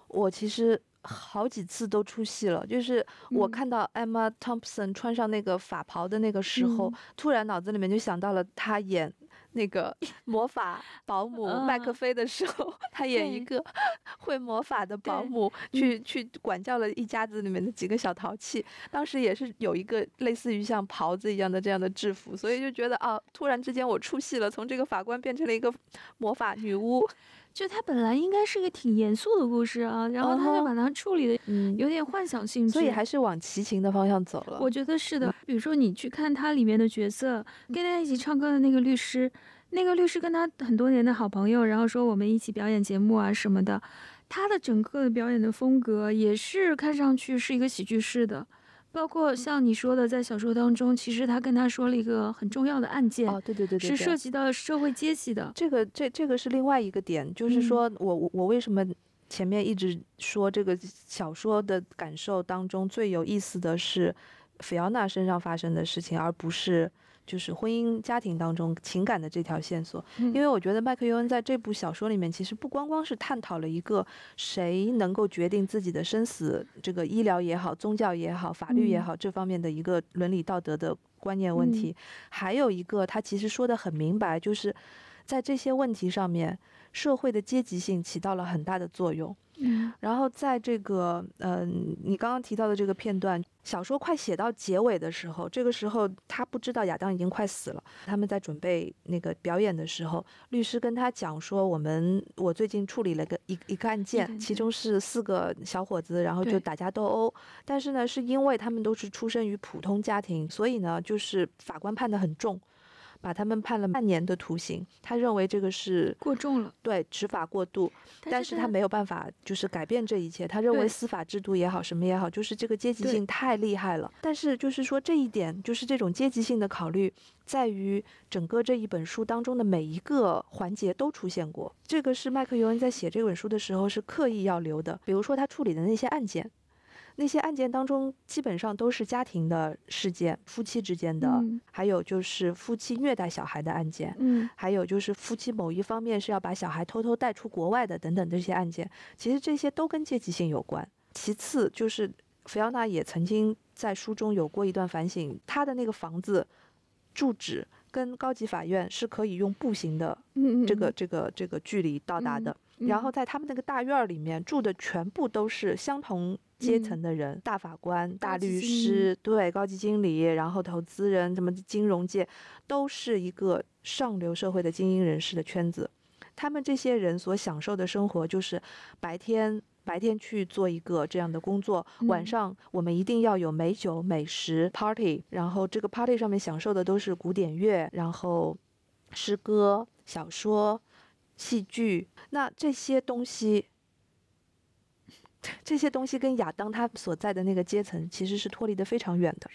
我其实好几次都出戏了。就是我嗯看到 Emma Thompson 穿上那个法袍的那个时候，嗯突然脑子里面就想到了她演那个 魔法保姆麦克嗯菲的时候，她演一个 会魔法的保姆，去去管教了一家子里面的几个小淘气。当时也是有一个类似于像袍子一样的这样的制服，所以就觉得啊，突然之间我出戏了，从这个法官变成了一个魔法女巫。就它本来应该是个挺严肃的故事啊，然后他就把它处理的嗯，有点幻想性质，所以还是往齐秦的方向走了。我觉得是的。比如说你去看它里面的角色，跟他一起唱歌的那个律师，那个律师跟他很多年的好朋友，然后说我们一起表演节目啊什么的，他的整个的表演的风格也是看上去是一个喜剧式的。包括像你说的，在小说当中，其实他跟他说了一个很重要的案件，哦，对对对对对，是涉及到社会阶级的。这个这这个是另外一个点，就是嗯说我我我为什么前面一直说这个小说的感受当中最有意思的是菲奥娜身上发生的事情，而不是就是婚姻家庭当中情感的这条线索。嗯因为我觉得麦克尤恩在这部小说里面，其实不光光是探讨了一个谁能够决定自己的生死，这个医疗也好、宗教也好、法律也嗯好这方面的一个伦理道德的观念问题，还有一个他其实说的很明白，就是在这些问题上面，社会的阶级性起到了很大的作用。嗯然后在这个，嗯、你刚刚提到的这个片段，小说快写到结尾的时候，这个时候他不知道亚当已经快死了。他们在准备那个表演的时候，律师跟他讲说，我们我最近处理了个一一个案件，其中是四个小伙子，然后就打架斗殴。但是呢，是因为他们都是出生于普通家庭，所以呢，就是法官判得很重。把他们判了半年的徒刑，他认为这个是过重了，对执法过度，但是他没有办法，就是改变这一切。他认为司法制度也好，什么也好，就是这个阶级性太厉害了。但是就是说这一点，就是这种阶级性的考虑，在于整个这一本书当中的每一个环节都出现过。这个是麦克尤恩在写这本书的时候是刻意要留的。比如说他处理的那些案件。那些案件当中，基本上都是家庭的事件，夫妻之间的，嗯还有就是夫妻虐待小孩的案件，嗯还有就是夫妻某一方面是要把小孩偷偷带出国外的等等这些案件，其实这些都跟阶级性有关。其次就是菲奥娜也曾经在书中有过一段反省，她的那个房子住址跟高级法院是可以用步行的这个这个这个距离到达的。嗯，然后在他们那个大院儿里面住的全部都是相同阶层嗯的人，大法官、大律师，对，高级经理，然后投资人，什么金融界，都是一个上流社会的精英人士的圈子。他们这些人所享受的生活就是白天。白天去做一个这样的工作，晚嗯上我们一定要有美酒、美食 party，然后这个 party 上面享受的都是古典乐，然后诗歌、小说、戏剧，那这些东西，这些东西跟亚当他所在的那个阶层其实是脱离得非常远的。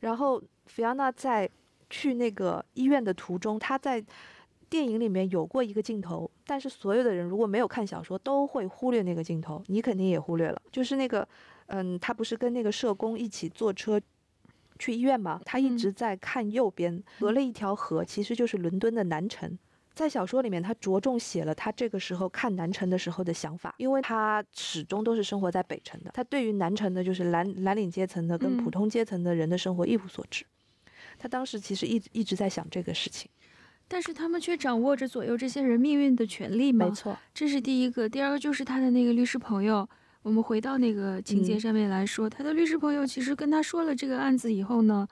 然后菲奥娜在去那个医院的途中，她在电影里面有过一个镜头，但是所有的人如果没有看小说，都会忽略那个镜头，你肯定也忽略了，就是那个，嗯，他不是跟那个社工一起坐车。去医院嘛，他一嗯直在看右边，隔了一条河，其实就是伦敦的南城。在小说里面，他着重写了他这个时候看南城的时候的想法，因为他始终都是生活在北城的，他对于南城的就是蓝蓝领阶层的跟普嗯通阶层的人的生活一无所知。他当时其实一直一直在想这个事情。但是他们却掌握着左右这些人命运的权利嘛，错，这是第一个。第二个就是他的那个律师朋友。我们回到那个情节嗯上面来说，他的律师朋友其实跟他说了这个案子以后呢，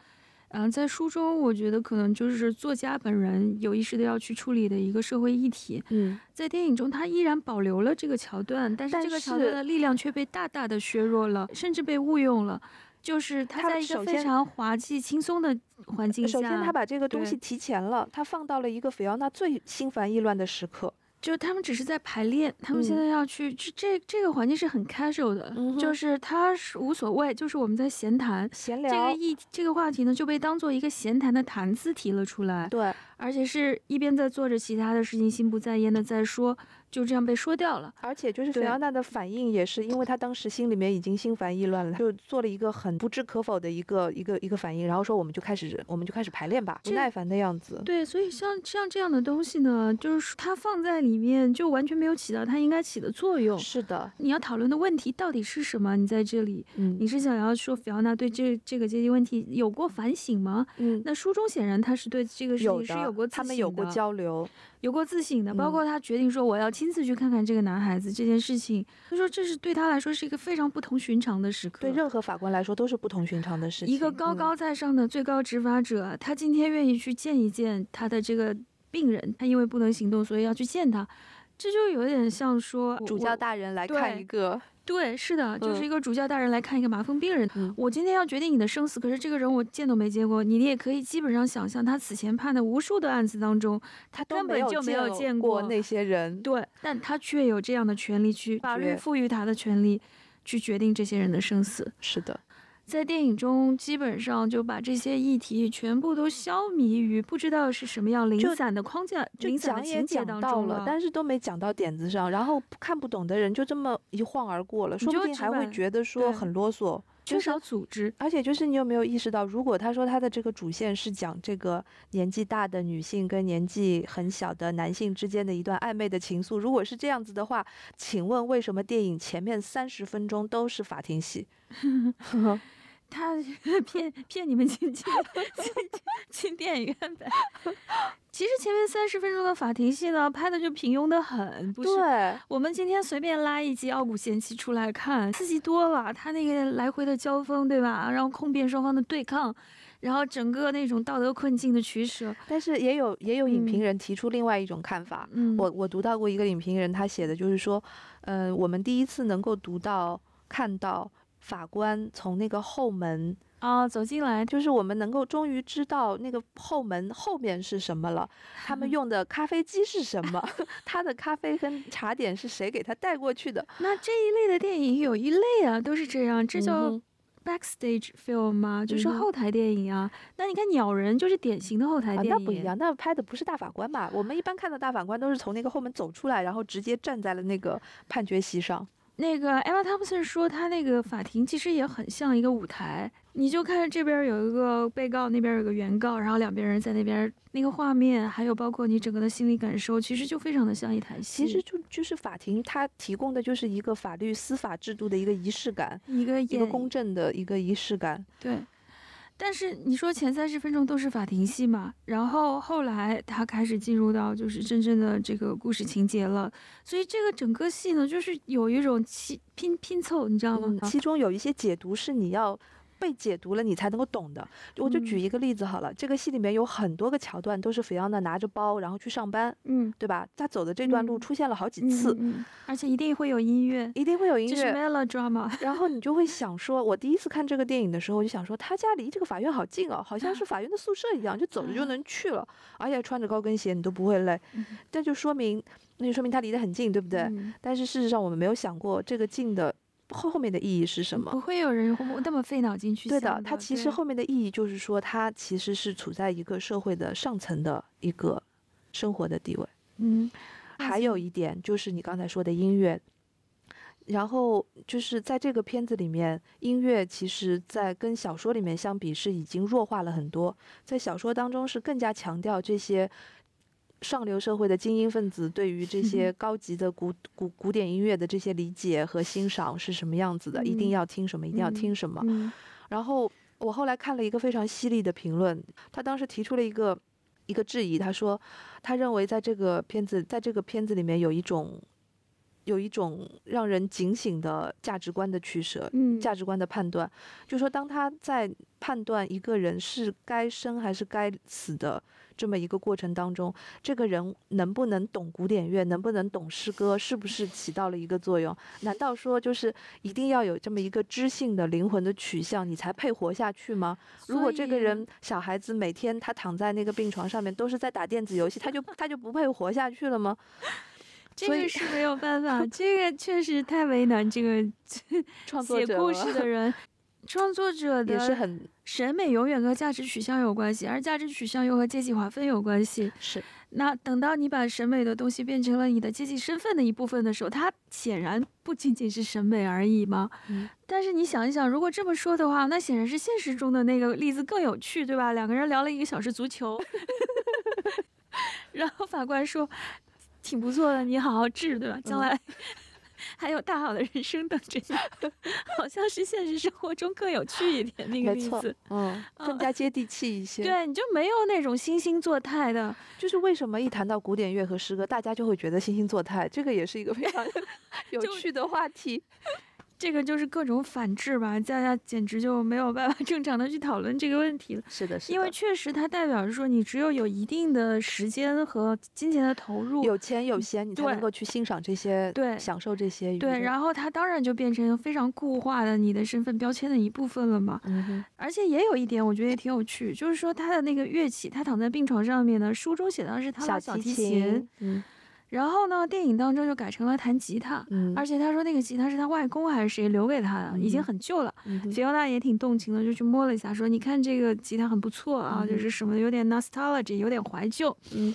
嗯、在书中我觉得可能就是作家本人有意识的要去处理的一个社会议题。嗯，在电影中，他依然保留了这个桥段，但是这个桥段的力量却被大大的削弱了，甚至被误用了。就是他他在一个非常滑稽、轻松的环境下，首先他把这个东西提前了，他放到了一个菲奥娜最心烦意乱的时刻。就他们只是在排练，他们现嗯。在要去，这这这个环境是很 casual 的，嗯就是他是无所谓，就是我们在闲谈。闲聊这个，议这个话题呢，就被当做一个闲谈的谈资提了出来，对，而且是一边在做着其他的事情，心不在焉的在说，就这样被说掉了。而且就是菲奥娜的反应也是，因为她当时心里面已经心烦意乱了，就做了一个很不置可否的一个一个一个反应，然后说我们就开始我们就开始排练吧，不耐烦的样子。对，所以像像这样的东西呢，就是它放在里面就完全没有起到它应该起的作用。是的，你要讨论的问题到底是什么？你在这里，嗯你是想要说菲奥娜对这这个阶级问题有过反省吗？嗯，那书中显然他是对这个事情是有过自他们有过交流，有过自省的，包嗯括他决定说我要亲自去看看这个男孩子这件事情，他说这是对他来说是一个非常不同寻常的时刻。对任何法官来说都是不同寻常的事情。一个高嗯高在上的最高执法者，他今天愿意去见一见他的这个病人，他因为不能行动，所以要去见他，这就有点像说主教大人来看一个，对，是的，就是嗯一个主教大人来看一个麻风病人。嗯我今天要决定你的生死，可是这个人我见都没见过，你也可以基本上想象，他此前判的无数的案子当中，他根本就没有见过那些人。对，但他却有这样的权利去法律赋予他的权利，去决定这些人的生死。是的，在电影中，基本上就把这些议题全部都消弭于不知道是什么样零散的框架、就零散的情节当讲到中了，但是都没讲到点子上，然后看不懂的人就这么一晃而过了，说不定还会觉得说很啰嗦。缺少组织。而且就是你有没有意识到，如果他说他的这个主线是讲这个年纪大的女性跟年纪很小的男性之间的一段暧昧的情愫，如果是这样子的话，请问为什么电影前面三十分钟都是法庭戏？他 骗骗你们进 进进进电影院呗。其实前面三十分钟的法庭戏呢，拍的就平庸的很，不是？对，我们今天随便拉一集《傲骨贤妻》出来看，刺激多了。他那个来回的交锋，对吧？然后控辩双方的对抗，然后整个那种道德困境的取舍，但是也有也有影评嗯人提出另外一种看法，嗯，我我读到过一个影评人，他写的就是说，呃，我们第一次能够读到看到法官从那个后门，啊走进来，就是我们能够终于知道那个后门后面是什么了，他们用的咖啡机是什么，他的咖啡跟茶点是谁给他带过去的，那这一类的电影有一类啊，都是这样，这叫嗯 backstage film 吗，就是后台电影啊。那你看《鸟人》就是典型的后台啊，电影，那不一样，那拍的不是大法官吧？我们一般看到大法官都是从那个后门走出来，然后直接站在了那个判决席上。那个 Emma Thompson 说，他那个法庭其实也很像一个舞台，你就看这边有一个被告，那边有个原告，然后两边人在那边，那个画面，还有包括你整个的心理感受，其实就非常的像一台戏。其实就就是法庭，它提供的就是一个法律司法制度的一个仪式感，一个一个公正的一个仪式感。对，但是你说前三十分钟都是法庭戏嘛，然后后来他开始进入到就是真正的这个故事情节了，所以这个整个戏呢，就是有一种拼拼拼凑，你知道吗？其中有一些解读是你要被解读了你才能够懂的。我就举嗯一个例子好了，这个戏里面有很多个桥段都是菲奥娜拿着包然后去上班，嗯，对吧？她走的这段路嗯出现了好几嗯次，而且一定会有音乐，一定会有音就是 melodrama。然后你就会想说，我第一次看这个电影的时候，我就想说，他家离这个法院好近哦，好像是 法院的宿舍一样，就走着就 能去了，而且穿着高跟鞋你都不会累，嗯那就说明，那就说明他离得很近，对不对？嗯但是事实上，我们没有想过这个近的后后面的意义是什么。不会有人那么费脑筋去想对的，它其实后面的意义就是说，它其实是处在一个社会的上层的一个生活的地位。嗯，还有一点就是你刚才说的音乐，然后就是在这个片子里面，音乐其实在跟小说里面相比是已经弱化了很多，在小说当中是更加强调这些。上流社会的精英分子对于这 些高级的古古古典音乐的这些理解和欣赏是什么样子的，一定嗯要听什么，一定要嗯听什么。嗯然后我后来看了一个非常犀利的评论，他当时提出了一个一个质疑，他说他认为在这个片子在这个片子里面有一种有一种让人警醒的价值观的取舍，嗯，价值观的判断，就说当他在判断一个人是该生还是该死的这么一个过程当中，这个人能不能懂古典乐，能不能懂诗歌，是不是起到了一个作用？难道说就是一定要有这么一个知性的灵魂的取向，你才配活下去吗？如果这个人小孩子每天他躺在那个病床上面都是在打电子游戏，他就他就不配活下去了吗？这个是没有办法，这个确实太为难这个写故事的人。创作者也是的很审美永远和价值取向有关系，而价值取向又和阶级划分有关系。是那等到你把审美的东西变成了你的阶级身份的一部分的时候，它显然不仅仅是审美而已嘛。嗯但是你想一想，如果这么说的话，那显然是现实中的那个例子更有趣，对吧？两个人聊了一个小时足球，然后法官说挺不错的，你好好治，对吧？将嗯来还有大好的人生等着你，好像是现实生活中更有趣一点那个没错例子。，嗯，更加接地气一些。对，你就没有那种惺惺作态的，就是为什么一谈到古典乐和诗歌，大家就会觉得惺惺作态，这个也是一个非常 有趣的话题。这个就是各种反制吧，大家简直就没有办法 正常的去讨论这个问题了。是的，是的，因为确实它代表着说，你只有有一定的时间和金钱的投入，有钱有闲，你才能够去欣赏这些，对享受这些。对，然后它当然就变成非常固化的你的身份标签的一部分了嘛。嗯哼，而且也有一点，我觉得也挺有趣，就是说他的那个乐器，他躺在病床上面呢，书中写的是他拉小提提琴，，嗯然后呢，电影当中就改成了弹吉他。嗯，而且他说那个吉他是他外公还是谁留给他的，已经嗯很旧了。菲欧娜也挺动情的，就去摸了一下，说：“你看这个吉他很不错啊，嗯就是什么有点 nostalgia，有点怀旧。嗯，”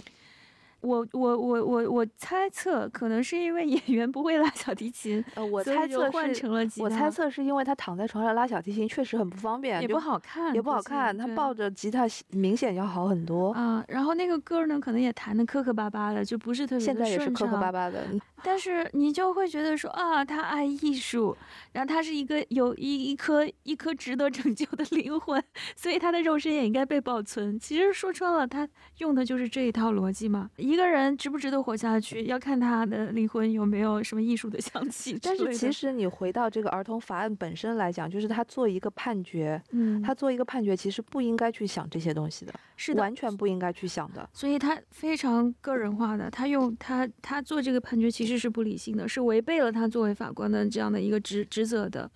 我我我我我猜测，可能是因为演员不会拉小提琴，呃，我猜测，换成了吉他。我猜测是因为他躺在床上拉小提琴确实很不方便，也不好看，也不好看，他抱着吉他明显要好很多。啊，然后那个歌呢，可能也弹的磕磕巴巴的，就不是特别现在也是顺磕磕巴畅巴的，但是你就会觉得说啊，他爱艺术，然后他是一个有一一颗一颗值得拯救的灵魂，所以他的肉身也应该被保存。其实说穿了，他用的就是这一套逻辑嘛。一个人值不值得活下去，要看他的灵魂有没有什么艺术的 香气之但是其实你回到这个儿童法案本身来讲，就是他做一个判决，嗯，他做一个判决，其实不应该去想这些东西的，是的，完全不应该去想的。所以他非常个人化的，他用他他做这个判决其实是不理性的，是违背了他作为法官的这样的一个职职责的。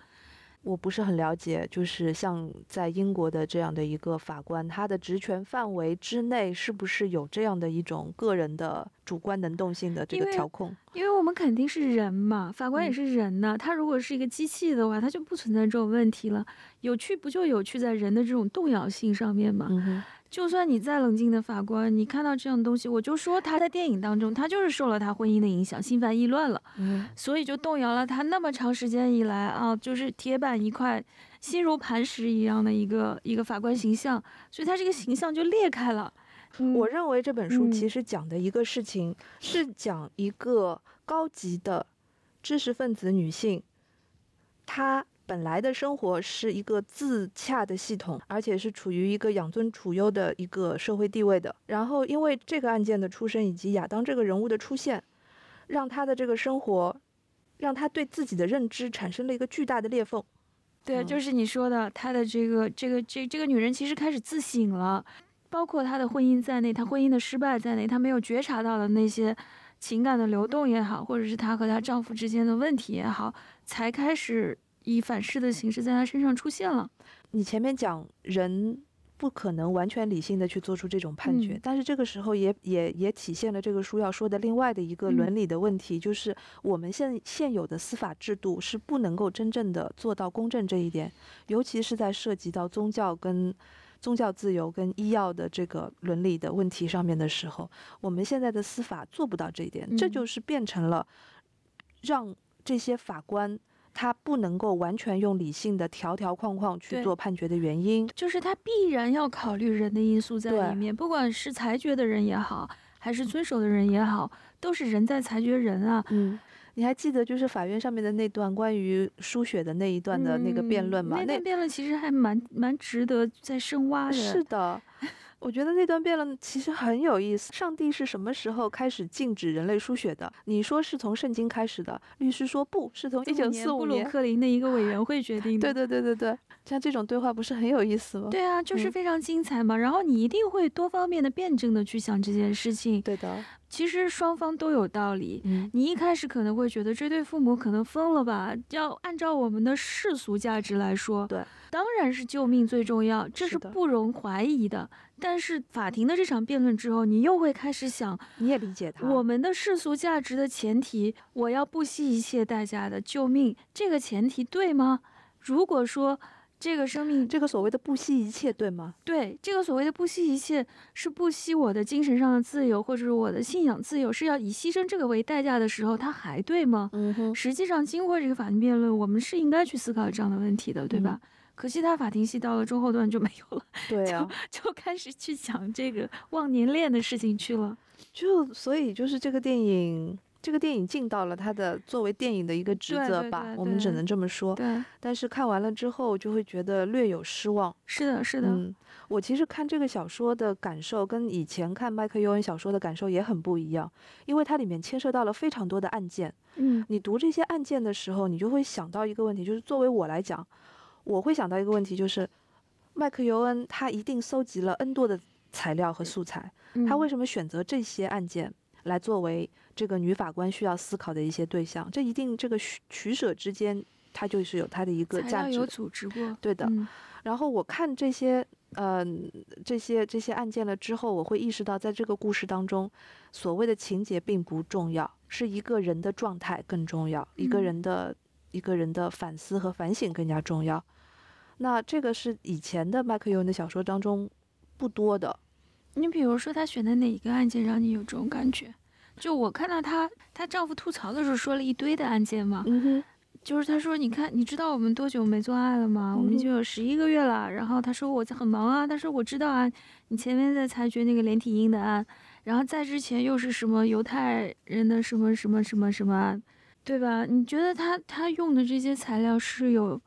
我不是很了解，就是像在英国的这样的一个法官，他的职权范围之内是不是有这样的一种个人的主观能动性的这个调控？因为我们肯定是人嘛，法官也嗯是人呐、他如果是一个机器的话，他就不存在这种问题了。有趣不就有趣在人的这种动摇性上面嘛？嗯，就算你再冷静的法官，你看到这样的东西，我就说他在电影当中，他就是受了他婚姻的影响，心烦意乱了，嗯所以就动摇了他那么长时间以来啊，就是铁板一块、心如磐石一样的一个一个法官形象，所以他这个形象就裂开了。嗯我认为这本书其嗯实讲的一个事情，是讲一个高级的知识分子女性，她本来的生活是一个自洽的系统，而且是处于一个养尊处优的一个社会地位的。然后因为这个案件的出生以及亚当这个人物的出现，让她的这个生活，让她对自己的认知产生了一个巨大的裂缝。对，嗯就是你说的，她的这个这个这这个女人其实开始自省了，包括她的婚姻在内，她婚姻的失败在内，她没有觉察到的那些情感的流动也好，或者是她和她丈夫之间的问题也好，才开始以反噬的形式在她身上出现了。你前面讲人不可能完全理性的去做出这种判决，嗯但是这个时候也也也体现了这个书要说的另外的一个嗯伦理的问题，就是我们现现有的司法制度是不能够真正的做到公正这一点，尤其是在涉及到宗教跟。宗教自由跟医药的这个伦理的问题上面的时候，我们现在的司法做不到这一点，这嗯就是变成了让这些法官他不能够完全用理性的条条框框去做判决的原因。就是他必然要考虑人的因素在里面，不管是裁决的人也好，还是遵守的人也好，都是人在裁决人啊。嗯，你还记得就是法院上面的那段关于输血的那一段的那个辩论吗？嗯、那那段辩论其实还蛮蛮值得再深挖的。是的，我觉得那段辩论其实很有意思。上帝是什么时候开始禁止人类输血的？你说是从圣经开始的，律师说不是从一九四五年布鲁克林的一个委员会决 定的。对对对对对，像这种对话不是很有意思吗？对啊，就是嗯非常精彩嘛。然后你一定会多方面的辩证的去想这件事情。对的，其实双方都有道理。嗯，你一开始可能会觉得这对父母可能疯了吧？要按照我们的世俗价值来说，对，当然是救命最重要，这是不容怀疑的。但是法庭的这场辩论之后，你又会开始想，你也理解他。我们的世俗价值的前提，我要不惜一切代价的救命，这个前提对吗？如果说这个生命这个所谓的不惜一切，对吗？对这个所谓的不惜一切，是不惜我的精神上的自由，或者是我的信仰自由，是要以牺牲这个为代价的时候，它还对吗？嗯哼，实际上，经过这个法庭辩论，我们是应该去思考这样的问题的，对吧？嗯可惜他法庭戏到了中后段就没有了，对啊，就开始去讲这个忘年恋的事情去了。就所以就是这个电影。这个电影尽到了它的作为电影的一个职责吧，对我们只能这么说。对，但是看完了之后，就会觉得略有失望。是的，是的，嗯，我其实看这个小说的感受跟以前看麦克尤恩小说的感受也很不一样，因为它里面牵涉到了非常多的案件。嗯你读这些案件的时候，你就会想到一个问题，就是作为我来讲，我会想到一个问题，就是麦克尤恩他一定搜集了 N 多的材料和素材，他嗯为什么选择这些案件来作为这个女法官需要思考的一些对象？这一定这个取取舍之间，它就是有它的一个价值有。组织过，对的，嗯然后我看这些，嗯、这些这些案件了之后，我会意识到，在这个故事当中，所谓的情节并不重要，是一个人的状态更重要，一个嗯人的一个人的反思和反省更加重要。那这个是以前的麦克尤恩的小说当中不多的，你比如说，她选的哪一个案件让你有这种感觉？就我看到她，她丈夫吐槽的时候说了一堆的案件嘛，嗯，就是她说，你看，你知道我们多久没做爱了吗？我们已嗯经有十一个月了。然后她说我很忙啊，她说我知道啊，你前面在裁决那个连体婴的案，然后在之前又是什么犹太人的什么什么什么什么案，对吧？你觉得她她用的这些材料是有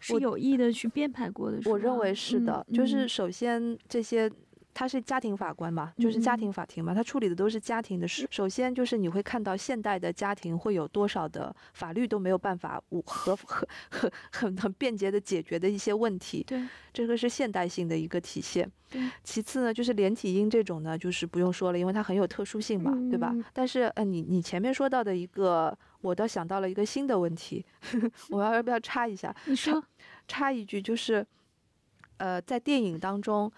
是有意的去编排过的？我认为是的，嗯就是嗯首先这些。他是家庭法官嘛，就是家嗯庭法庭嘛，他处理的都是家庭的事。首先就是你会看到现代的家庭会有多少的法律都没有办法无和和很很很便捷的解决的一些问题，对这个是现代性的一个体现。对，其次呢，就是连体婴这种呢，就是不用说了，因为它很有特殊性嘛，对吧嗯？但是呃，你你前面说到的一个，我倒想到了一个新的问题，我要要不要插一下？你说，插一句，就是，呃，在电影当中，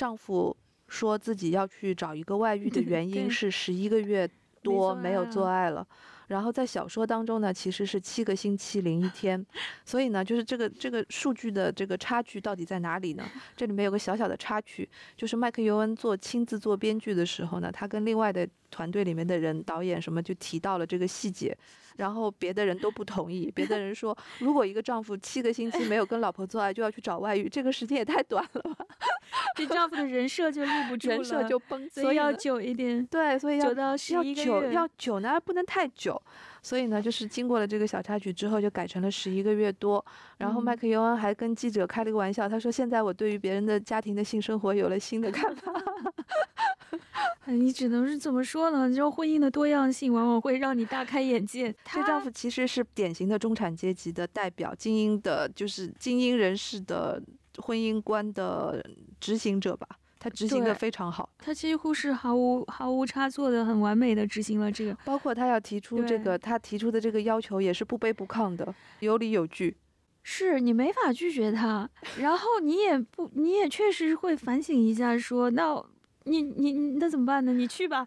丈夫说自己要去找一个外遇的原因是十一个月多没有做爱了。然后在小说当中呢，其实是七个星期零一天，所以呢，就是这个这个数据的这个差距到底在哪里呢？这里面有个小小的插曲，就是麦克尤恩做亲自做编剧的时候呢，他跟另外的团队里面的人、导演什么就提到了这个细节，然后别的人都不同意，别的人说，如果一个丈夫七个星期没有跟老婆做爱就要去找外遇，这个时间也太短了吧，这丈夫的人设就立不住了，人设就崩，所以要久一点，对，所以要久到十要一个月，久要久呢，不能太久。所以呢，就是经过了这个小插曲之后，就改成了十一个月多。然后麦嗯克尤恩还跟记者开了个玩笑，他说：“现在我对于别人的家庭的性生活有了新的看法。哎你只能是怎么说呢？就婚姻的多样性往往会让你大开眼界。这丈夫其实是典型的中产阶级的代表，精英的，就是精英人士的婚姻观的执行者吧。他执行的非常好，他几乎是毫无毫无差错的，很完美的执行了这个。包括他要提出这个，他提出的这个要求也是不卑不亢的，有理有据。是你没法拒绝他，然后你也不，你也确实会反省一下说，那你你你那怎么办呢？你去吧。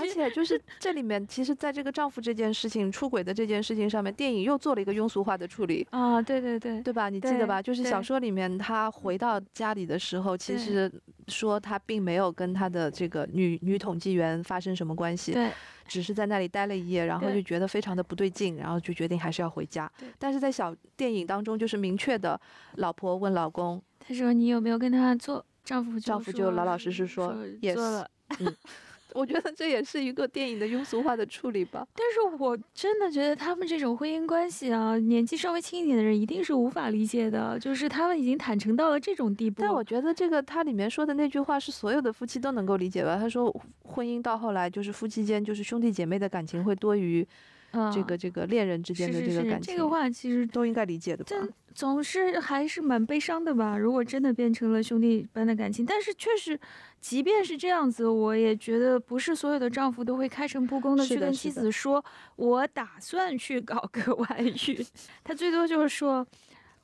而且就是这里面，其实在这个丈夫这件事情、出轨的这件事情上面，电影又做了一个庸俗化的处理。啊，对对对，对吧？你记得吧？就是小说里面，他回到家里的时候，其实说他并没有跟他的这个女女统计员发生什么关系，对只是在那里待了一夜，然后就觉得非常的不对劲，然后就决定还是要回家。但是在小电影当中，就是明确的，老婆问老公，他说你有没有跟他做？丈夫丈夫就老老实实说说 yes 做了。我觉得这也是一个电影的庸俗化的处理吧。但是我真的觉得他们这种婚姻关系啊，年纪稍微轻一点的人一定是无法理解的，就是他们已经坦诚到了这种地步。但我觉得这个他里面说的那句话是所有的夫妻都能够理解吧？他说婚姻到后来就是夫妻间就是兄弟姐妹的感情会多于这个这个恋人之间的这个感情。这个话其实都应该理解的吧？总是还是蛮悲伤的吧？如果真的变成了兄弟般的感情，但是确实，即便是这样子，我也觉得不是所有的丈夫都会开诚布公的去跟妻子说，我打算去搞个外遇。他最多就是说，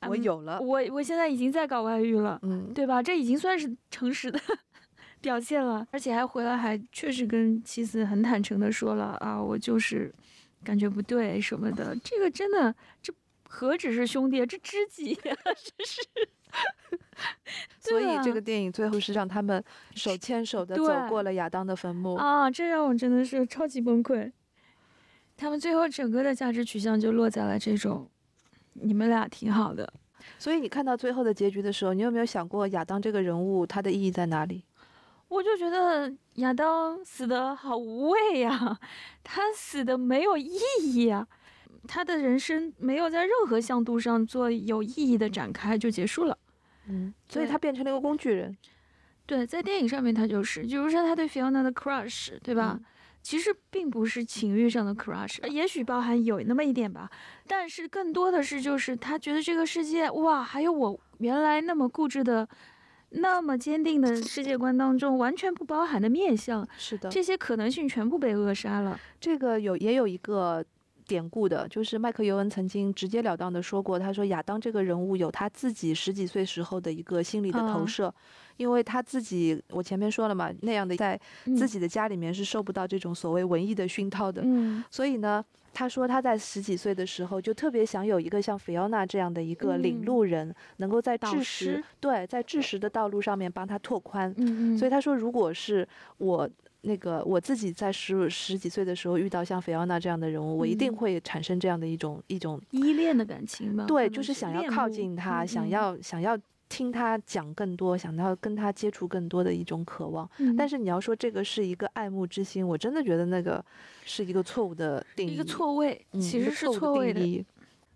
我有了，我我现在已经在搞外遇了，嗯，对吧？这已经算是诚实的 表现了，而且还回来还确实跟妻子很坦诚的说了啊，我就是感觉不对什么的。这个真的这。何止是兄弟，这知己呀！这是，所以这个电影最后是让他们手牵手的走过了亚当的坟墓啊！这让我真的是超级崩溃。他们最后整个的价值取向就落在了这种，你们俩挺好的。所以你看到最后的结局的时候，你有没有想过亚当这个人物他的意义在哪里？我就觉得亚当死的好无谓呀，他死的没有意义啊。他的人生没有在任何向度上做有意义的展开就结束了，嗯，所以他变成了一个工具人。对，在电影上面他就是，比如说他对 Fiona 的 crush，对吧？其实并不是情欲上的 crush，也许包含有那么一点吧，但是更多的是就是他觉得这个世界哇，还有我原来那么固执的、那么坚定的世界观当中完全不包含的面相，是的，这些可能性全部被扼杀了。这个有也有一个。典故的，就是麦克尤恩曾经直截了当的说过，他说亚当这个人物有他自己十几岁时候的一个心理的投射，因为他自己，我前面说了嘛，那样的在自己的家里面是受不到这种所谓文艺的熏陶的，嗯，所以呢，他说他在十几岁的时候就特别想有一个像菲奥娜这样的一个领路人，能够在知识对在知识的道路上面帮他拓宽，嗯嗯，所以他说如果是我。那个我自己在十十几岁的时候遇到像菲奥娜这样的人物，我一定会产生这样的一种一种依恋的感情吧？对，就是想要靠近他，想要想要听他讲更多，想要跟他接触更多的一种渴望。但是你要说这个是一个爱慕之心，我真的觉得那个是一个错误的定义，一个错位，其实是错位的。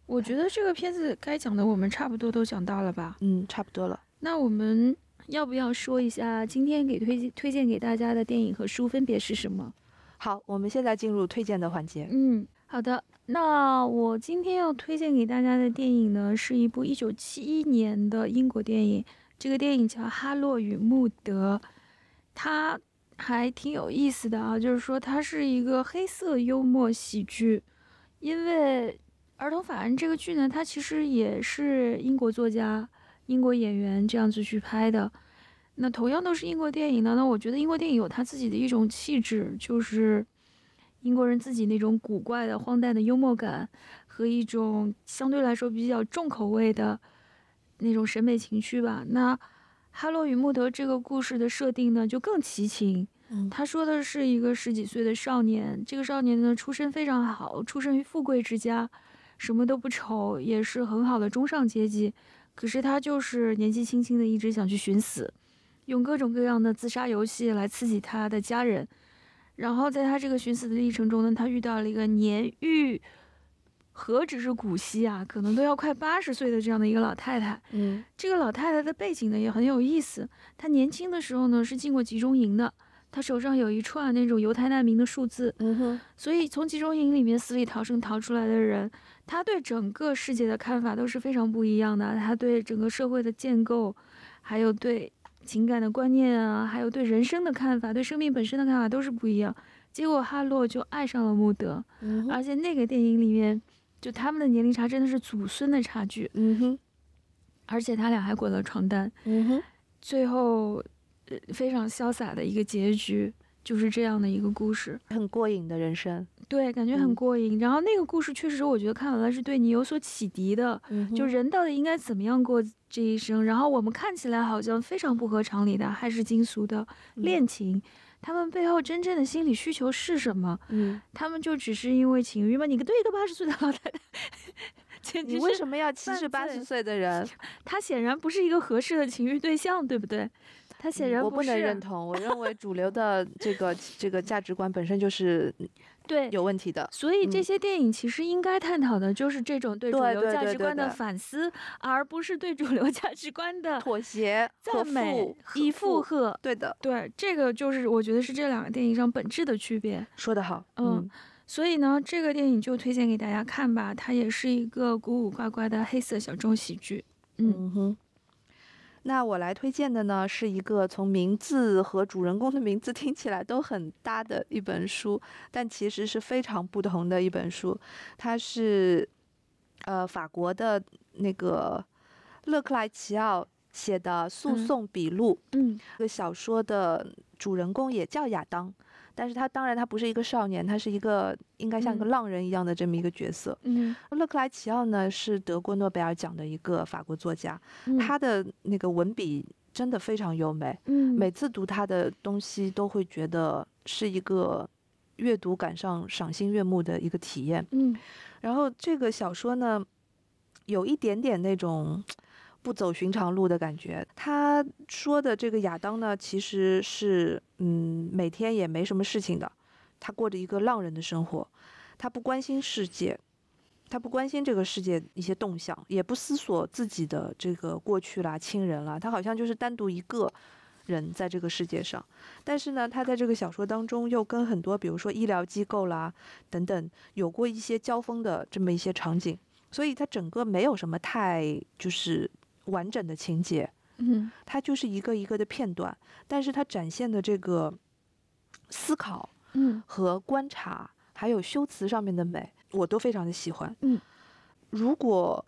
我觉得这个片子该讲的我们差不多都讲到了吧？嗯，差不多了。那我们。要不要说一下今天给推荐推荐给大家的电影和书分别是什么？好，我们现在进入推荐的环节。嗯，好的。那我今天要推荐给大家的电影呢，是一部一九七一年的英国电影。这个电影叫《哈洛与穆德》，它还挺有意思的啊，就是说它是一个黑色幽默喜剧。因为《儿童法案》这个剧呢，它其实也是英国作家。英国演员这样子去拍的，那同样都是英国电影呢。那我觉得英国电影有它自己的一种气质，就是英国人自己那种古怪的、荒诞的幽默感和一种相对来说比较重口味的那种审美情趣吧。那《哈罗与穆德》这个故事的设定呢，就更奇情。他说的是一个十几岁的少年，这个少年呢出身非常好，出生于富贵之家，什么都不愁，也是很好的中上阶级。可是他就是年纪轻轻的，一直想去寻死，用各种各样的自杀游戏来刺激他的家人。然后在他这个寻死的历程中呢，他遇到了一个年逾何止是古稀啊，可能都要快八十岁的这样的一个老太太。嗯，这个老太太的背景呢也很有意思。她年轻的时候呢是进过集中营的，她手上有一串那种犹太难民的数字。嗯哼，所以从集中营里面死里逃生逃出来的人。他对整个世界的看法都是非常不一样的，他对整个社会的建构，还有对情感的观念啊，还有对人生的看法，对生命本身的看法都是不一样。结果哈洛就爱上了穆德，而且那个电影里面，就他们的年龄差真的是祖孙的差距。嗯哼，而且他俩还滚了床单。嗯哼，最后，呃，非常潇洒的一个结局。就是这样的一个故事，很过瘾的人生，对，感觉很过瘾。然后那个故事确实，我觉得看完了是对你有所启迪的。就人到底应该怎么样过这一生？然后我们看起来好像非常不合常理的，还是金俗的恋情，他们背后真正的心理需求是什么？嗯，他们就只是因为情欲吗？你对一个八十岁的老太太，你为什么要七十八十岁的人？他显然不是一个合适的情欲对象，对不对？他显然我不能是认同。我认为主流的这个这个价值观本身就是对。有问题的。所以这嗯些电影其实应该探讨的就是这种对主流价值观的对反思，而不是对主流价值观的妥协、赞美附、依附，和。对的，对，这个就是我觉得是这两个电影上本质的区别。说得好。嗯所以呢，这个电影就推荐给大家看吧。它也是一个古古怪怪的黑色小众喜剧。嗯嗯哼。那我来推荐的呢，是一个从名字和主人公的名字 听起来都很搭的一本书，但其实是非常不同的一本书。它是呃法国的那个勒克莱齐奥写的《诉嗯讼笔录》。嗯这个小说的主人公也叫亚当，但是他当然他不是一个少年，他是一个应该像个嗯。浪人一样的这么一个角色。嗯。勒克莱齐奥呢是得过诺贝尔奖的一个法国作家，嗯，他的那个文笔真的非常优美，嗯。每次读他的东西都会觉得是一个阅读感上赏心悦目的一个体验。嗯。然后这个小说呢，有一点点那种不走寻常路的感觉。他说的这个亚当呢，其实是嗯，每天也没什么事情的，他过着一个浪人的生活，他不关心世界。他不关心这个世界一些动向，也不思索自己的这个过去啦、亲人啦，他好像就是单独一个人在这个世界上。但是呢，他在这个小说当中又跟很多，比如说医疗机构啦等等，有过一些交锋的这么一些场景，所以他整个没有什么太就是完整的情节，嗯它就是一个一个的片段，但是它展现的这个思考嗯和观察，还有修辞上面的美，我都非常的喜欢。嗯，如果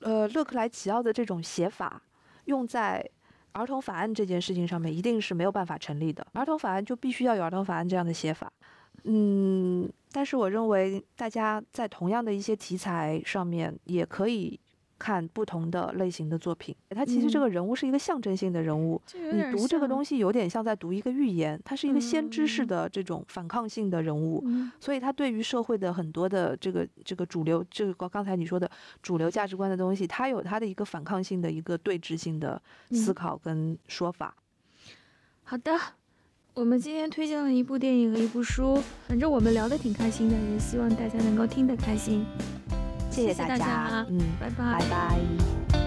呃勒克莱齐奥的这种写法用在儿童法案这件事情上面，一定是没有办法成立的。儿童法案就必须要有儿童法案这样的写法。嗯，但是我认为大家在同样的一些题材上面也可以看不同的类型的作品。它其实这嗯个人物是一个象征性的人物，你读这个东西，有点像在读一个寓言，它是一个先知式嗯的这种反抗性的人物。嗯所以他对于社会的很多的这个这个主流，这个刚刚才你说的主流价值观的东西，他有他的一个反抗性的一个对峙性的思嗯考跟说法。好的。我们今天推荐了一部电影和一部书，反正我们聊得挺开心的，也希望大家能够听得开心。谢谢大家嗯，拜拜。拜拜